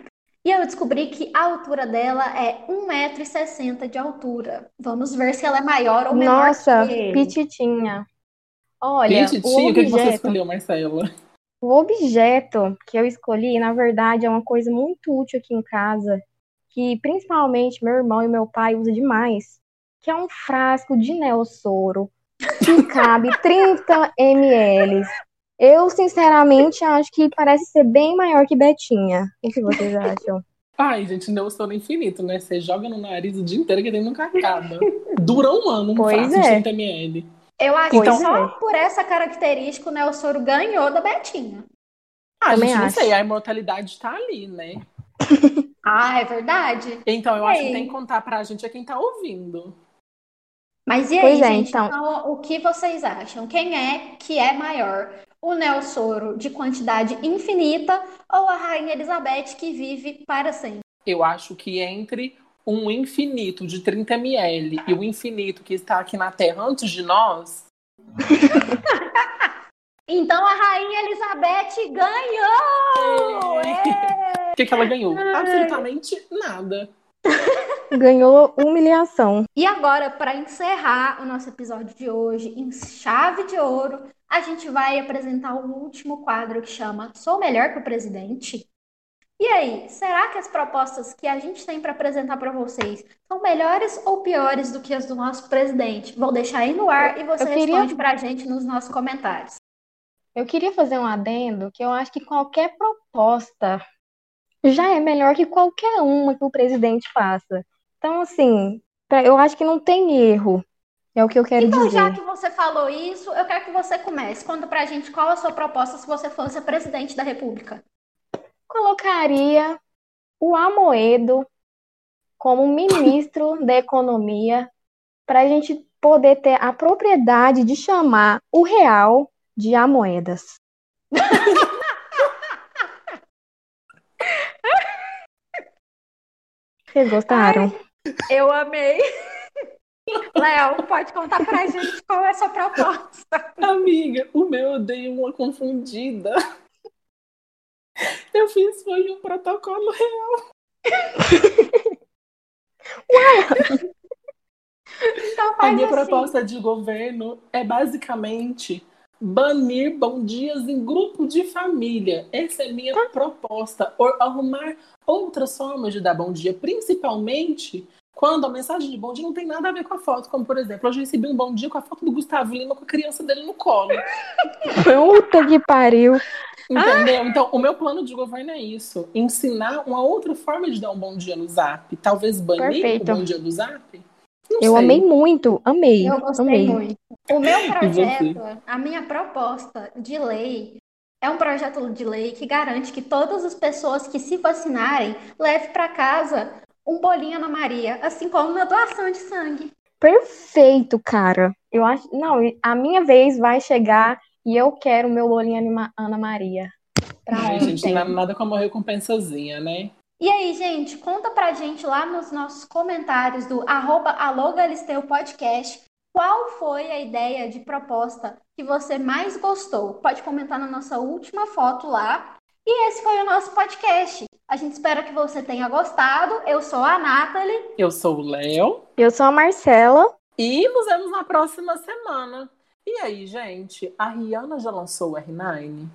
S3: E eu descobri que a altura dela é 1,60m de altura. Vamos ver se ela é maior ou menor
S1: Nossa,
S3: que ele.
S1: pititinha. Olha,
S2: Pititinha,
S1: o
S2: o que você
S1: objeto,
S2: escolheu, Marcela?
S1: o objeto que eu escolhi, na verdade, é uma coisa muito útil aqui em casa, que principalmente meu irmão e meu pai usam demais, que é um frasco de neossoro que cabe 30 ml. Eu, sinceramente, acho que parece ser bem maior que Betinha. O que vocês acham?
S2: Ai, gente, neossoro infinito, né? Você joga no nariz o dia inteiro que ele nunca acaba. Dura um ano um
S1: Pois
S2: frasco de
S1: é.
S2: 30 ml.
S3: Eu acho
S1: Pois
S3: que só
S1: é.
S3: por essa característica o Nelsoro ganhou da Betinha.
S2: Ah,
S1: Também
S2: gente, não
S1: acho.
S2: sei, a imortalidade tá ali, né? (laughs)
S3: Ah, é verdade?
S2: Então, eu
S3: E
S2: acho que tem que contar pra gente é quem tá ouvindo.
S3: Mas e aí,
S1: Pois é,
S3: gente?
S1: então.
S3: Então, o que vocês acham? Quem é que é maior? O Nelsoro de quantidade infinita ou a Rainha Elizabeth que vive para sempre?
S2: Eu acho que entre um infinito de 30 ml e o infinito que está aqui na Terra antes de nós, (laughs)
S3: Então a Rainha Elizabeth ganhou!
S2: o que, que ela ganhou? Absolutamente nada.
S1: Ganhou humilhação.
S3: E agora, para encerrar o nosso episódio de hoje em chave de ouro, a gente vai apresentar o último quadro que chama Sou Melhor que o Presidente. E aí, será que as propostas que a gente tem para apresentar para vocês são melhores ou piores do que as do nosso presidente? Vou deixar aí no ar e você
S1: Eu queria-
S3: responde para a gente nos nossos comentários.
S1: Eu queria fazer um adendo que eu acho que qualquer proposta já é melhor que qualquer uma que o presidente faça. Então, assim, eu acho que não tem erro. É o que eu quero
S3: Então, já
S1: dizer.
S3: que você falou isso, eu quero que você comece. Conta pra gente qual a sua proposta se você fosse presidente da República.
S1: Colocaria o Amoedo como ministro (laughs) da Economia para a gente poder ter a propriedade de chamar o real de Amoedas. (laughs) Vocês gostaram?
S3: Eu amei. (laughs) Léo, pode contar pra gente qual é a sua proposta.
S2: Amiga, o meu eu dei uma confundida. Eu fiz foi um protocolo real. (laughs)
S3: Então
S2: A minha
S3: assim.
S2: proposta de governo é basicamente banir bom dias em grupo de família. Essa é a minha proposta. Ou arrumar outras formas de dar bom dia, principalmente quando a mensagem de bom dia não tem nada a ver com a foto. Como, por exemplo, hoje eu recebi um bom dia com a foto do Gustavo Lima com a criança dele no colo.
S1: Puta que pariu.
S2: Entendeu? Então, o meu plano de governo é isso: ensinar uma outra forma de dar um bom dia no zap. Talvez banir
S1: Perfeito.
S2: o bom dia do zap. Não
S1: Eu
S2: sei.
S1: amei muito, amei,
S3: Eu gostei
S1: amei.
S3: muito. O meu (laughs) projeto, a minha proposta de lei é um projeto de lei que garante que todas as pessoas que se vacinarem levem para casa um bolinho Ana Maria, assim como na doação de sangue.
S1: Perfeito, cara. Eu acho, não, a minha vez vai chegar e eu quero o meu bolinho Ana Maria. Pra
S2: Ai, gente, na- nada como uma recompensazinha, né?
S3: E aí, gente, conta pra gente lá nos nossos comentários do arroba Alô Galisteu Podcast qual foi a ideia de proposta que você mais gostou. Pode comentar na nossa última foto lá. E esse foi o nosso podcast. A gente espera que você tenha gostado. Eu sou a Nathalie.
S2: Eu sou o Léo
S1: Eu sou a Marcela.
S2: e nos vemos na próxima semana. E aí, gente, a Rihanna já lançou o R9?